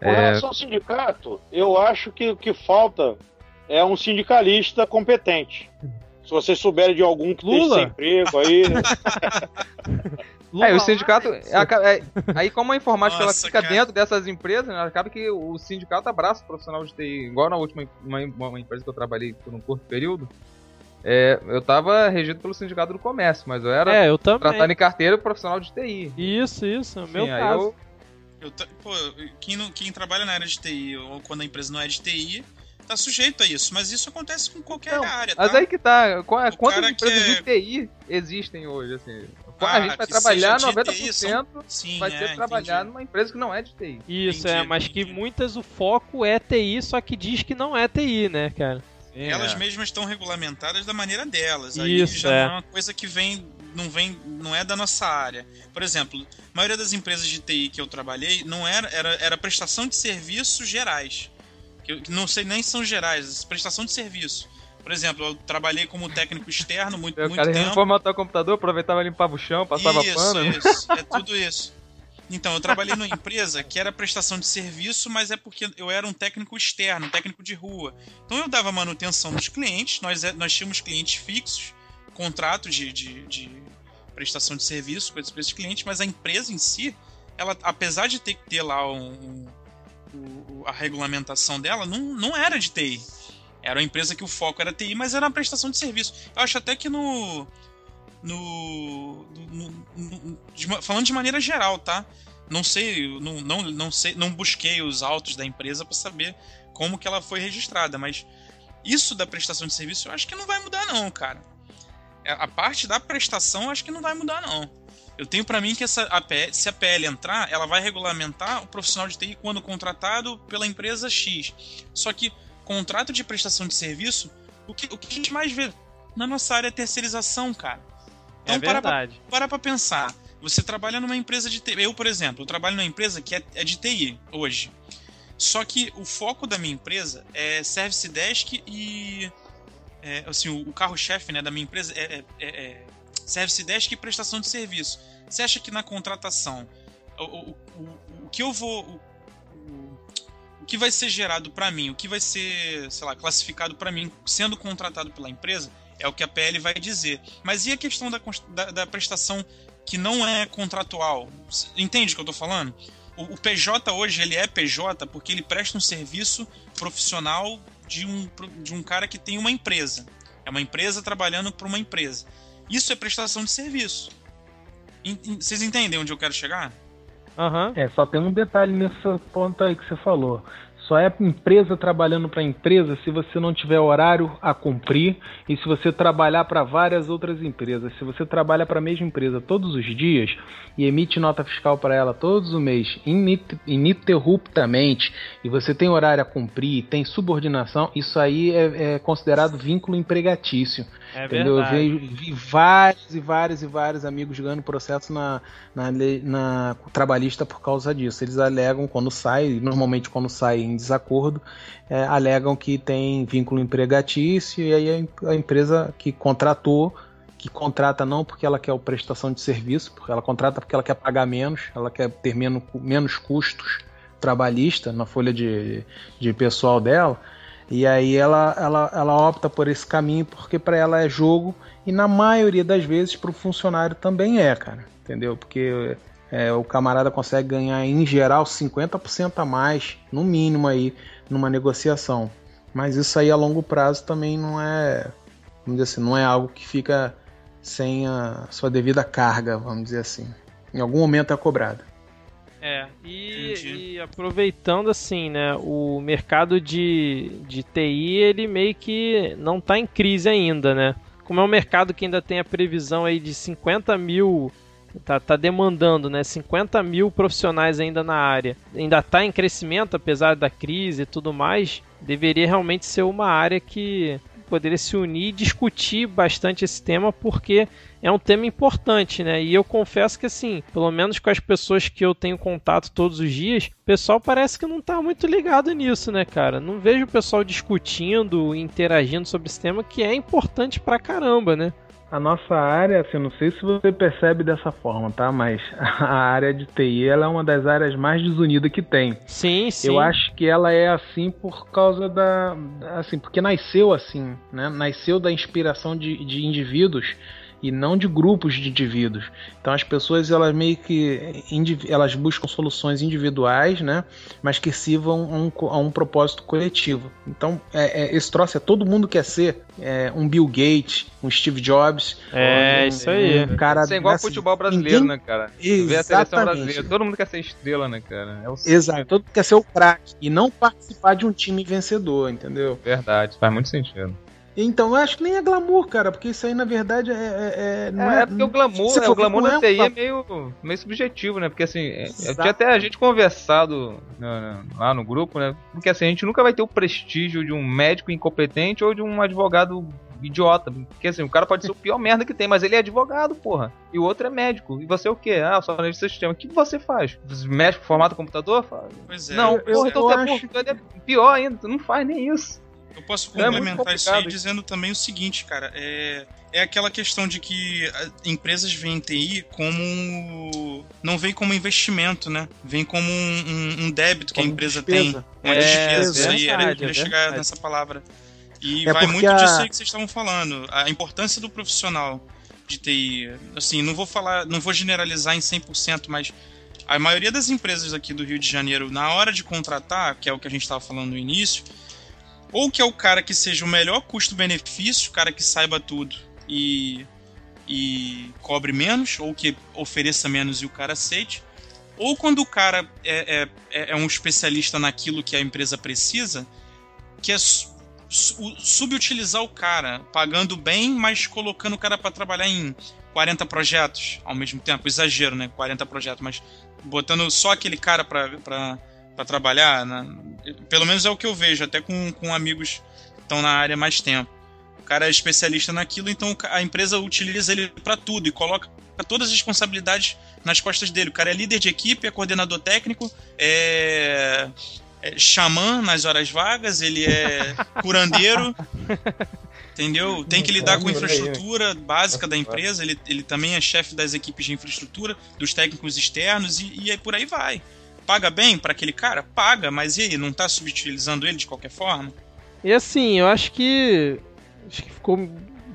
Com
É,
relação ao sindicato, eu acho que o que falta é um sindicalista competente. Se vocês souberem de algum que
Lula?
emprego aí.
É, o sindicato. é, aca- é, aí, como a informática ela
Nossa,
fica
cara.
dentro dessas empresas, né, acaba que o sindicato abraça o profissional de TI. Igual na última uma, uma empresa que eu trabalhei por um curto período, é, eu tava regido pelo sindicato do comércio, mas eu era
É, eu também.
tratado em carteira profissional de TI.
Isso, isso, é o meu caso.
eu-
Eu pô, quem, não- quem trabalha na área de TI ou quando a empresa não é de TI, tá sujeito a isso. Mas isso acontece com qualquer
Não,
área, tá?
Mas aí que tá.
O
Quantas empresas
que
de TI existem hoje? Assim?
Ah,
a gente vai
que
trabalhar
seja de
90%
TI, são- Sim,
vai
é,
ser trabalhar
entendi.
numa empresa que não é de TI.
Isso,
Entendi,
é, mas que
entendi.
muitas o foco é TI, só que diz que não é TI, né, cara?
Elas
É.
mesmas estão regulamentadas da maneira delas. Aí
Isso,
já
é.
não é uma coisa que vem, não vem, não é da nossa área. Por exemplo, a maioria das empresas de TI que eu trabalhei não era, era, era prestação de serviços gerais. Que, eu- que não sei nem se são gerais, prestação de serviço. Por exemplo, eu trabalhei como técnico externo muito,
O
muito
cara
tempo.
formatar o computador, aproveitava limpava o chão, passava
isso,
pano. né?
Isso, é tudo isso. Então, eu trabalhei numa empresa que era prestação de serviço, mas é porque eu era um técnico externo, um técnico de rua. Então eu dava manutenção nos clientes, nós, é- nós tínhamos clientes fixos, contrato de, de, de prestação de serviço com esses clientes, mas a empresa em si, ela, apesar de ter que ter lá um- um- a regulamentação dela, não, não era de TI. Era uma empresa que o foco era TI, mas era uma prestação de serviço. Eu acho até que no. No. no- no- de falando de maneira geral, tá? Não sei, não, não, não sei, não busquei os autos da empresa para saber como que ela foi registrada, mas isso da prestação de serviço eu acho que não vai mudar não, cara. É, A parte da prestação eu acho que não vai mudar não. Eu tenho pra mim que essa APL, se a PL entrar, ela vai regulamentar o profissional de TI quando contratado pela empresa X. Só que contrato de prestação de serviço, o que, o que a gente mais vê na nossa área é terceirização, cara.
É
para pra,
verdade.
para pra pensar. Você trabalha numa empresa de TI. Eu, por exemplo, eu trabalho numa empresa que é, é de TI hoje. Só que o foco da minha empresa é Service Desk e. é, assim, o, o carro-chefe né, da minha empresa é, é- é- é Service Desk e prestação de serviço. Você acha que na contratação o, o, o, o que eu vou. Que vai ser gerado para mim, o que vai ser, sei lá, classificado para mim sendo contratado pela empresa, é o que a PL vai dizer. Mas e a questão da, da, da prestação que não é contratual? Entende o que eu tô falando? O, o PJ hoje ele é PJ porque ele presta um serviço profissional de um, de um cara que tem uma empresa. É uma empresa trabalhando para uma empresa. Isso é prestação de serviço. Vocês entendem onde eu quero chegar?
Aham.
É, só tem um detalhe nesse ponto aí que você falou. Só é empresa trabalhando para empresa se você não tiver horário a cumprir e se você trabalhar para várias outras empresas. Se você trabalha para a mesma empresa todos os dias e emite nota fiscal para ela todos os meses ininterruptamente e você tem horário a cumprir, tem subordinação, isso aí é, é considerado vínculo empregatício.
É
Entendeu? Eu
verdade.
vi, vi vários e vários e vários amigos ganhando processo na, na, na trabalhista por causa disso. Eles alegam quando sai, normalmente quando sai em desacordo, é, alegam que tem vínculo empregatício e aí a, a empresa que contratou, que contrata não porque ela quer prestação de serviço, porque ela contrata porque ela quer pagar menos, ela quer ter menos, menos custos trabalhista na folha de, de pessoal dela. E aí ela, ela, ela opta por esse caminho porque para ela é jogo e na maioria das vezes para o funcionário também é, cara. Entendeu? Porque é, o camarada consegue ganhar em geral 50% a mais, no mínimo aí, numa negociação. Mas isso aí a longo prazo também não é, vamos dizer assim, não é algo que fica sem a sua devida carga, vamos dizer assim. Em algum momento é cobrado.
É, e, e aproveitando assim, né, o mercado de, de TI, ele meio que não tá em crise ainda, né? Como é um mercado que ainda tem a previsão aí de 50 mil tá, tá demandando, né? 50 mil profissionais ainda na área. Ainda está em crescimento, apesar da crise e tudo mais. Deveria realmente ser uma área que poderia se unir e discutir bastante esse tema, porque é um tema importante, né? E eu confesso que, assim, pelo menos com as pessoas que eu tenho contato todos os dias, o pessoal parece que não tá muito ligado nisso, né, cara? Não vejo o pessoal discutindo, interagindo sobre esse tema, que é importante pra caramba, né?
A nossa área, assim, não sei se você percebe dessa forma, tá? Mas a área de TI ela é uma das áreas mais desunidas que tem.
Sim, sim.
Eu acho que ela é assim por causa da. Assim, porque nasceu assim, né? Nasceu da inspiração de, de indivíduos e não de grupos de indivíduos. Então as pessoas elas meio que elas buscam soluções individuais, né? Mas que sirvam a um, a um propósito coletivo. Então é, é, esse troço é todo mundo quer ser é, um Bill Gates, um Steve Jobs.
É
um,
isso aí.
Um cara isso é igual assim, futebol brasileiro, ninguém... né, cara?
Exatamente.
a seleção brasileira, todo mundo quer ser estrela, né, cara?
É Exato. Todo mundo quer ser o craque e não participar de um time vencedor, entendeu?
Verdade, faz muito sentido.
Então, eu acho que nem é glamour, cara, porque isso aí, na verdade, é. é,
é não é, é, porque o glamour, é, o glamour na TI é meio, meio subjetivo, né? Porque assim, eu tinha até a gente conversado né, lá no grupo, né? Porque assim, a gente nunca vai ter o prestígio de um médico incompetente ou de um advogado idiota. Porque assim, o cara pode ser o pior merda que tem, mas ele é advogado, porra. E o outro é médico. E você é o quê? Ah, só analista de sistema. O que você faz? Mexe com formato computador?
Pois é.
Não, eu, porra, então eu você acho... é, é pior ainda. Tu não faz nem isso.
Eu posso é complementar é isso aí dizendo também o seguinte, cara. É, é aquela questão de que empresas veem TI como. não vem como investimento, né? Vem como um, um, um débito que como a empresa despesa. tem. Uma é, despesa. Isso aí, era, eu queria é chegar nessa palavra. E é vai muito a... disso aí que vocês estavam falando. A importância do profissional de TI. Assim, não vou falar, não vou generalizar em 100%, mas a maioria das empresas aqui do Rio de Janeiro, na hora de contratar, que é o que a gente estava falando no início, ou que é o cara que seja o melhor custo-benefício, o cara que saiba tudo e, e cobre menos, ou que ofereça menos e o cara aceite, ou quando o cara é, é, é um especialista naquilo que a empresa precisa, que é subutilizar o cara, pagando bem, mas colocando o cara para trabalhar em 40 projetos ao mesmo tempo. Exagero, né? 40 projetos, mas botando só aquele cara para para trabalhar, né? pelo menos é o que eu vejo, até com, com amigos que estão na área mais tempo. O cara é especialista naquilo, então a empresa utiliza ele para tudo e coloca todas as responsabilidades nas costas dele. O cara é líder de equipe, é coordenador técnico, é, é xamã nas horas vagas, ele é curandeiro. entendeu? Tem que lidar com infraestrutura básica da empresa, ele, ele também é chefe das equipes de infraestrutura, dos técnicos externos e, e aí por aí vai paga bem para aquele cara? Paga, mas e aí, não tá subutilizando ele de qualquer forma?
E assim, eu acho que, acho que ficou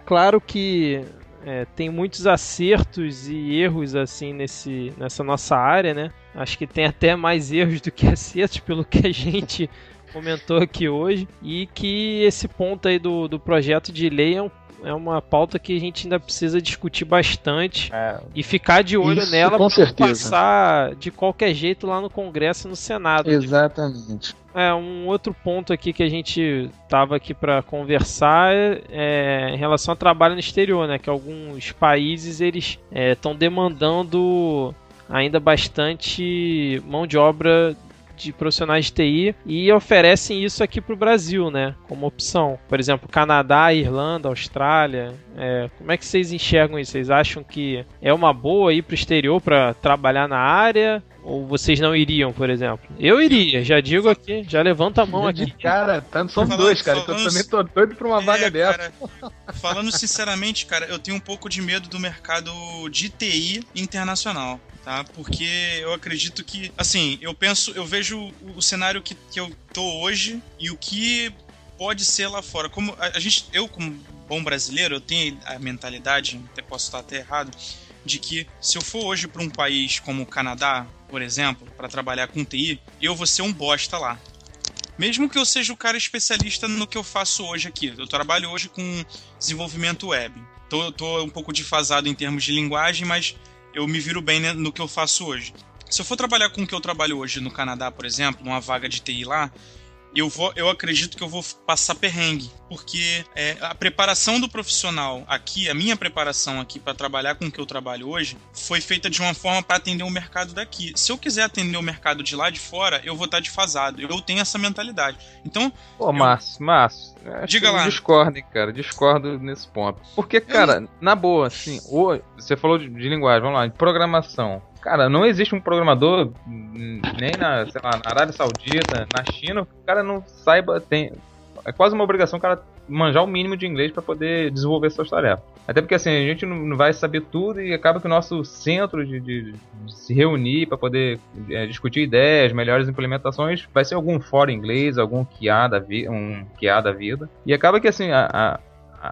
claro que é, tem muitos acertos e erros assim nesse, nessa nossa área, né? Acho que tem até mais erros do que acertos pelo que a gente comentou aqui hoje e que esse ponto aí do, do projeto de lei é um é uma pauta que a gente ainda precisa discutir bastante é, e ficar de olho
isso,
nela
para
passar de qualquer jeito lá no Congresso e no Senado.
Exatamente.
É, um outro ponto aqui que a gente tava aqui para conversar é em relação ao trabalho no exterior, né? Que alguns países eles estão é, demandando ainda bastante mão de obra de profissionais de TI e oferecem isso aqui para o Brasil, né? Como opção. Por exemplo, Canadá, Irlanda, Austrália. É, como é que vocês enxergam isso? Vocês acham que é uma boa ir para o exterior para trabalhar na área? Ou vocês não iriam, por exemplo? Eu iria, já digo aqui, já levanta a mão aqui.
Cara, tanto são falando, dois, cara. Falando, eu também tô doido pra uma é, vaga dessa.
falando sinceramente, cara, eu tenho um pouco de medo do mercado de TI internacional tá? Porque eu acredito que, assim, eu penso, eu vejo o, cenário que, que eu tô hoje e o que pode ser lá fora. Como a, a gente, eu como bom brasileiro, eu tenho a mentalidade, até posso estar até errado, de que se eu for hoje para um país como o Canadá, por exemplo, para trabalhar com TI, eu vou ser um bosta lá. Mesmo que eu seja o cara especialista no que eu faço hoje aqui. Eu trabalho hoje com desenvolvimento web. Tô, tô um pouco defasado em termos de linguagem, mas eu me viro bem no que eu faço hoje. Se eu for trabalhar com o que eu trabalho hoje no Canadá, por exemplo, numa vaga de TI lá, eu, vou, eu acredito que eu vou passar perrengue. Porque é, a preparação do profissional aqui, a minha preparação aqui para trabalhar com o que eu trabalho hoje, foi feita de uma forma para atender o mercado daqui. Se eu quiser atender o mercado de lá de fora, eu vou estar defasado. Eu tenho essa mentalidade. Então.
Pô, Márcio, Márcio.
Diga lá.
Discordo, cara. Discordo nesse ponto. Porque, cara, na boa, assim, você falou de, de linguagem, vamos lá, de programação. Cara, não existe um programador, nem na, sei lá, na Arábia Saudita, na China, que o cara não saiba, tem. É quase uma obrigação o cara manjar o mínimo de inglês para poder desenvolver suas tarefas. Até porque assim, a gente não vai saber tudo e acaba que o nosso centro de, de, de se reunir para poder é, discutir ideias, melhores implementações, vai ser algum fórum inglês, algum QA da, vi um QA da vida. E acaba que assim, a, a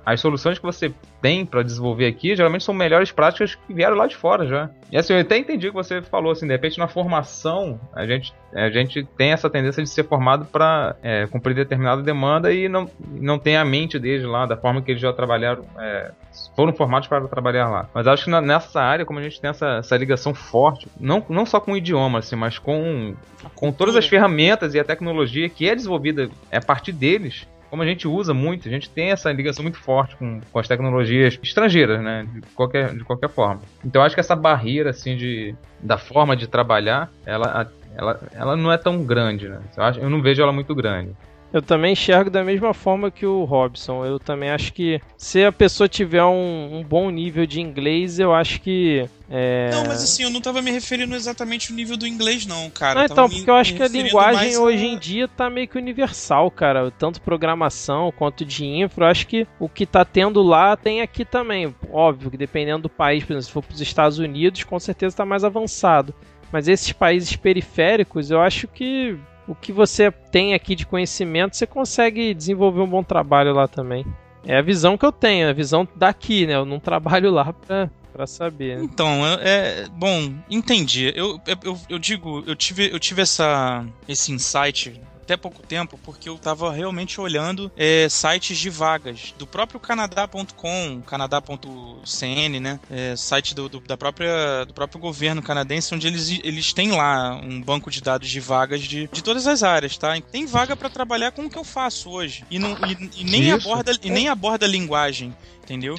as soluções que você tem para desenvolver aqui geralmente são melhores práticas que vieram lá de fora já. E assim, eu até entendi o que você falou, assim, de repente na formação a gente, a gente tem essa tendência de ser formado para é, cumprir determinada demanda e não, não tem a mente deles lá, da forma que eles já trabalharam, é, foram formados para trabalhar lá. Mas acho que na, nessa área, como a gente tem essa, essa ligação forte, não, não só com o idioma, assim, mas com, com todas as ferramentas e a tecnologia que é desenvolvida é a partir deles, como a gente usa muito, a gente tem essa ligação muito forte com, com as tecnologias estrangeiras, né? De qualquer, de qualquer forma. Então acho que essa barreira, assim, de, da forma de trabalhar, ela, ela, ela não é tão grande, né? Eu, acho, eu não vejo ela muito grande.
Eu também enxergo da mesma forma que o Robson. Eu também acho que se a pessoa tiver um, um bom nível de inglês, eu acho que. É...
Não, mas assim, eu não estava me referindo exatamente ao nível do inglês, não, cara.
Não, então, porque eu acho que a linguagem hoje a... em dia tá meio que universal, cara. Tanto programação quanto de infra. Eu acho que o que tá tendo lá tem aqui também. Óbvio que dependendo do país, por exemplo, se for para os Estados Unidos, com certeza está mais avançado. Mas esses países periféricos, eu acho que o que você tem aqui de conhecimento, você consegue desenvolver um bom trabalho lá também. É a visão que eu tenho, é a visão daqui, né? Eu não trabalho lá pra, pra saber. Né?
Então, é, é, bom, entendi. Eu, eu, eu digo, eu tive, eu tive essa, esse insight até pouco tempo, porque eu estava realmente olhando é, sites de vagas do próprio canadá.com, canadá.cn, né? É, site do, do, da própria, do próprio governo canadense, onde eles, eles têm lá um banco de dados de vagas de, de todas as áreas, tá? Tem vaga para trabalhar com o que eu faço hoje. E, não, e, e nem, aborda, e nem aborda a linguagem, entendeu?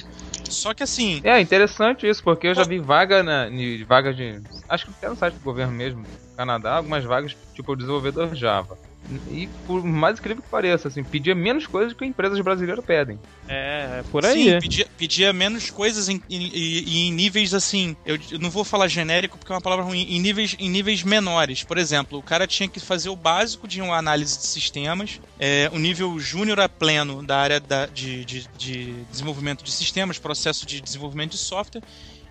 Só que assim.
É interessante isso, porque eu já vi vaga na vaga de. Acho que até no site do governo mesmo, Canadá, algumas vagas tipo desenvolvedor Java. E por mais incrível que pareça, assim, pedia menos coisas que empresas brasileiras pedem.
É, é por aí. Sim,
pedia, pedia menos coisas em, em, em, em níveis assim. Eu, eu, não vou falar genérico porque é uma palavra ruim. Em níveis, em níveis menores. Por exemplo, o cara tinha que fazer o básico de uma análise de sistemas. É, o nível júnior a pleno da área da, de, de, de desenvolvimento de sistemas, processo de desenvolvimento de software.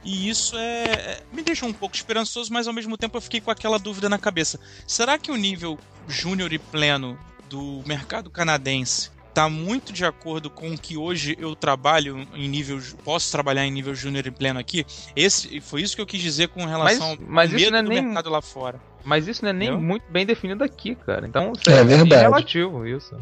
E isso é, é me deixou um pouco esperançoso, mas ao mesmo tempo eu fiquei com aquela dúvida na cabeça. Será que o nível júnior e pleno do mercado canadense está muito de acordo com o que hoje eu trabalho em nível posso trabalhar em nível júnior e pleno aqui? Esse foi isso que eu quis dizer com relação
mas, mas
ao
medo não é
do
nem,
mercado lá fora.
Mas isso não é nem
Entendeu?
muito bem definido aqui cara. Então
é, é verdade.
relativo isso.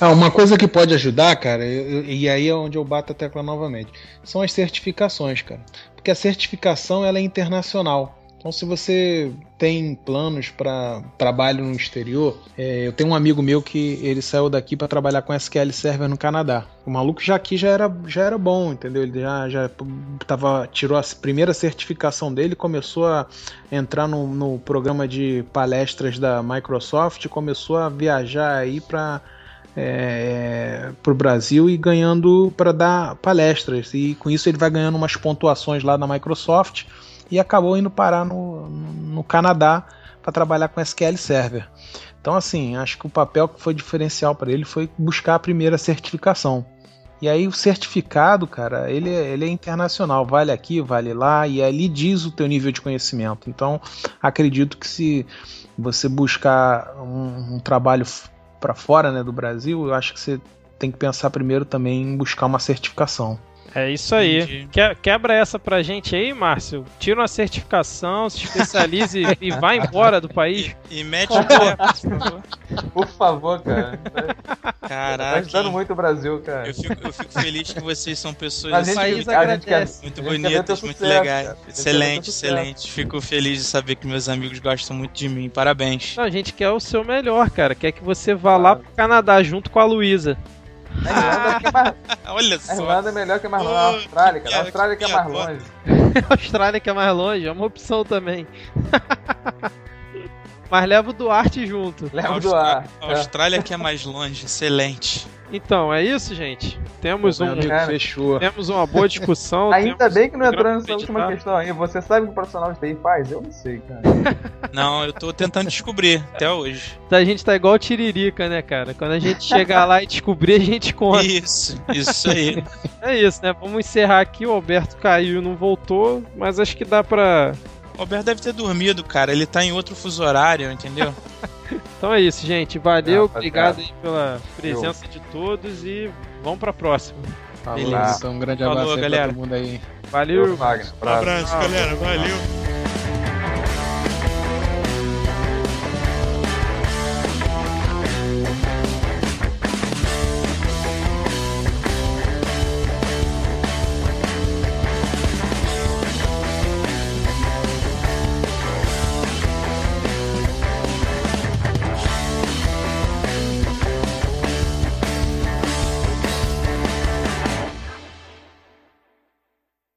Ah, uma coisa que pode ajudar cara eu, e aí é onde eu bato a tecla novamente são as certificações cara porque a certificação ela é internacional então, se você tem planos para trabalho no exterior, é, eu tenho um amigo meu que ele saiu daqui para trabalhar com SQL Server no Canadá. O maluco já aqui já era, já era bom, entendeu? Ele já, já tava, tirou a primeira certificação dele, começou a entrar no, no programa de palestras da Microsoft, começou a viajar aí para é, para o Brasil e ganhando para dar palestras. E com isso ele vai ganhando umas pontuações lá na Microsoft e acabou indo parar no, no Canadá para trabalhar com SQL Server. Então, assim, acho que o papel que foi diferencial para ele foi buscar a primeira certificação. E aí o certificado, cara, ele, é, ele é internacional, vale aqui, vale lá, e ali diz o teu nível de conhecimento. Então, acredito que se você buscar um, um trabalho para fora né, do Brasil, eu acho que você tem que pensar primeiro também em buscar uma certificação.
É isso aí. Que- quebra essa pra gente aí, Márcio. Tira uma certificação, se especialize e, e vai embora do país.
E mete o pé, por favor.
Por favor, cara. Tá
Caraca.
ajudando muito o Brasil, cara.
Eu fico, eu fico feliz que vocês são pessoas
A
assim,
gente,
país
a gente quer,
agradece.
muito
quer ver
bonitas, muito
sucesso,
legais.
cara. Ver
Excelente, excelente. Fico feliz de saber que meus amigos gostam muito de mim. Parabéns.
Não, a gente quer o seu melhor, cara. Quer que você vá lá pro Canadá junto com a Luísa.
A Irlanda, é mais,
Olha
a
só.
Irlanda é melhor que a mais longe. A Austrália,
que
cara. A Austrália que é mais longe.
A Austrália que é mais longe, é uma opção também. Mas leva o Duarte junto.
Leva do
Austrália,
ar. É.
Austrália que é mais longe. Excelente.
Então, é isso, gente. Temos,
Meu
um,
amigo,
cara.
fechou.
temos uma boa discussão.
Ainda bem que não entrou nessa última questão aí. Você sabe o que o profissional de TI faz? Eu não sei, cara.
Não, eu tô tentando descobrir até hoje.
A gente tá igual o Tiririca, né, cara? Quando a gente chegar lá e descobrir, a gente conta.
Isso, isso aí.
É isso, né? Vamos encerrar aqui. O Alberto caiu e não voltou, mas acho que dá pra.
O Alberto deve ter dormido, cara. Ele tá em outro fuso horário, entendeu?
Então é isso, gente. Valeu,
Ah,
obrigado aí pela presença de todos e vamos pra próxima.
Falou,
Beleza.
então, um grande
Falou,
abraço aí
galera.
pra todo mundo aí.
Valeu.
Um abraço, galera. Valeu.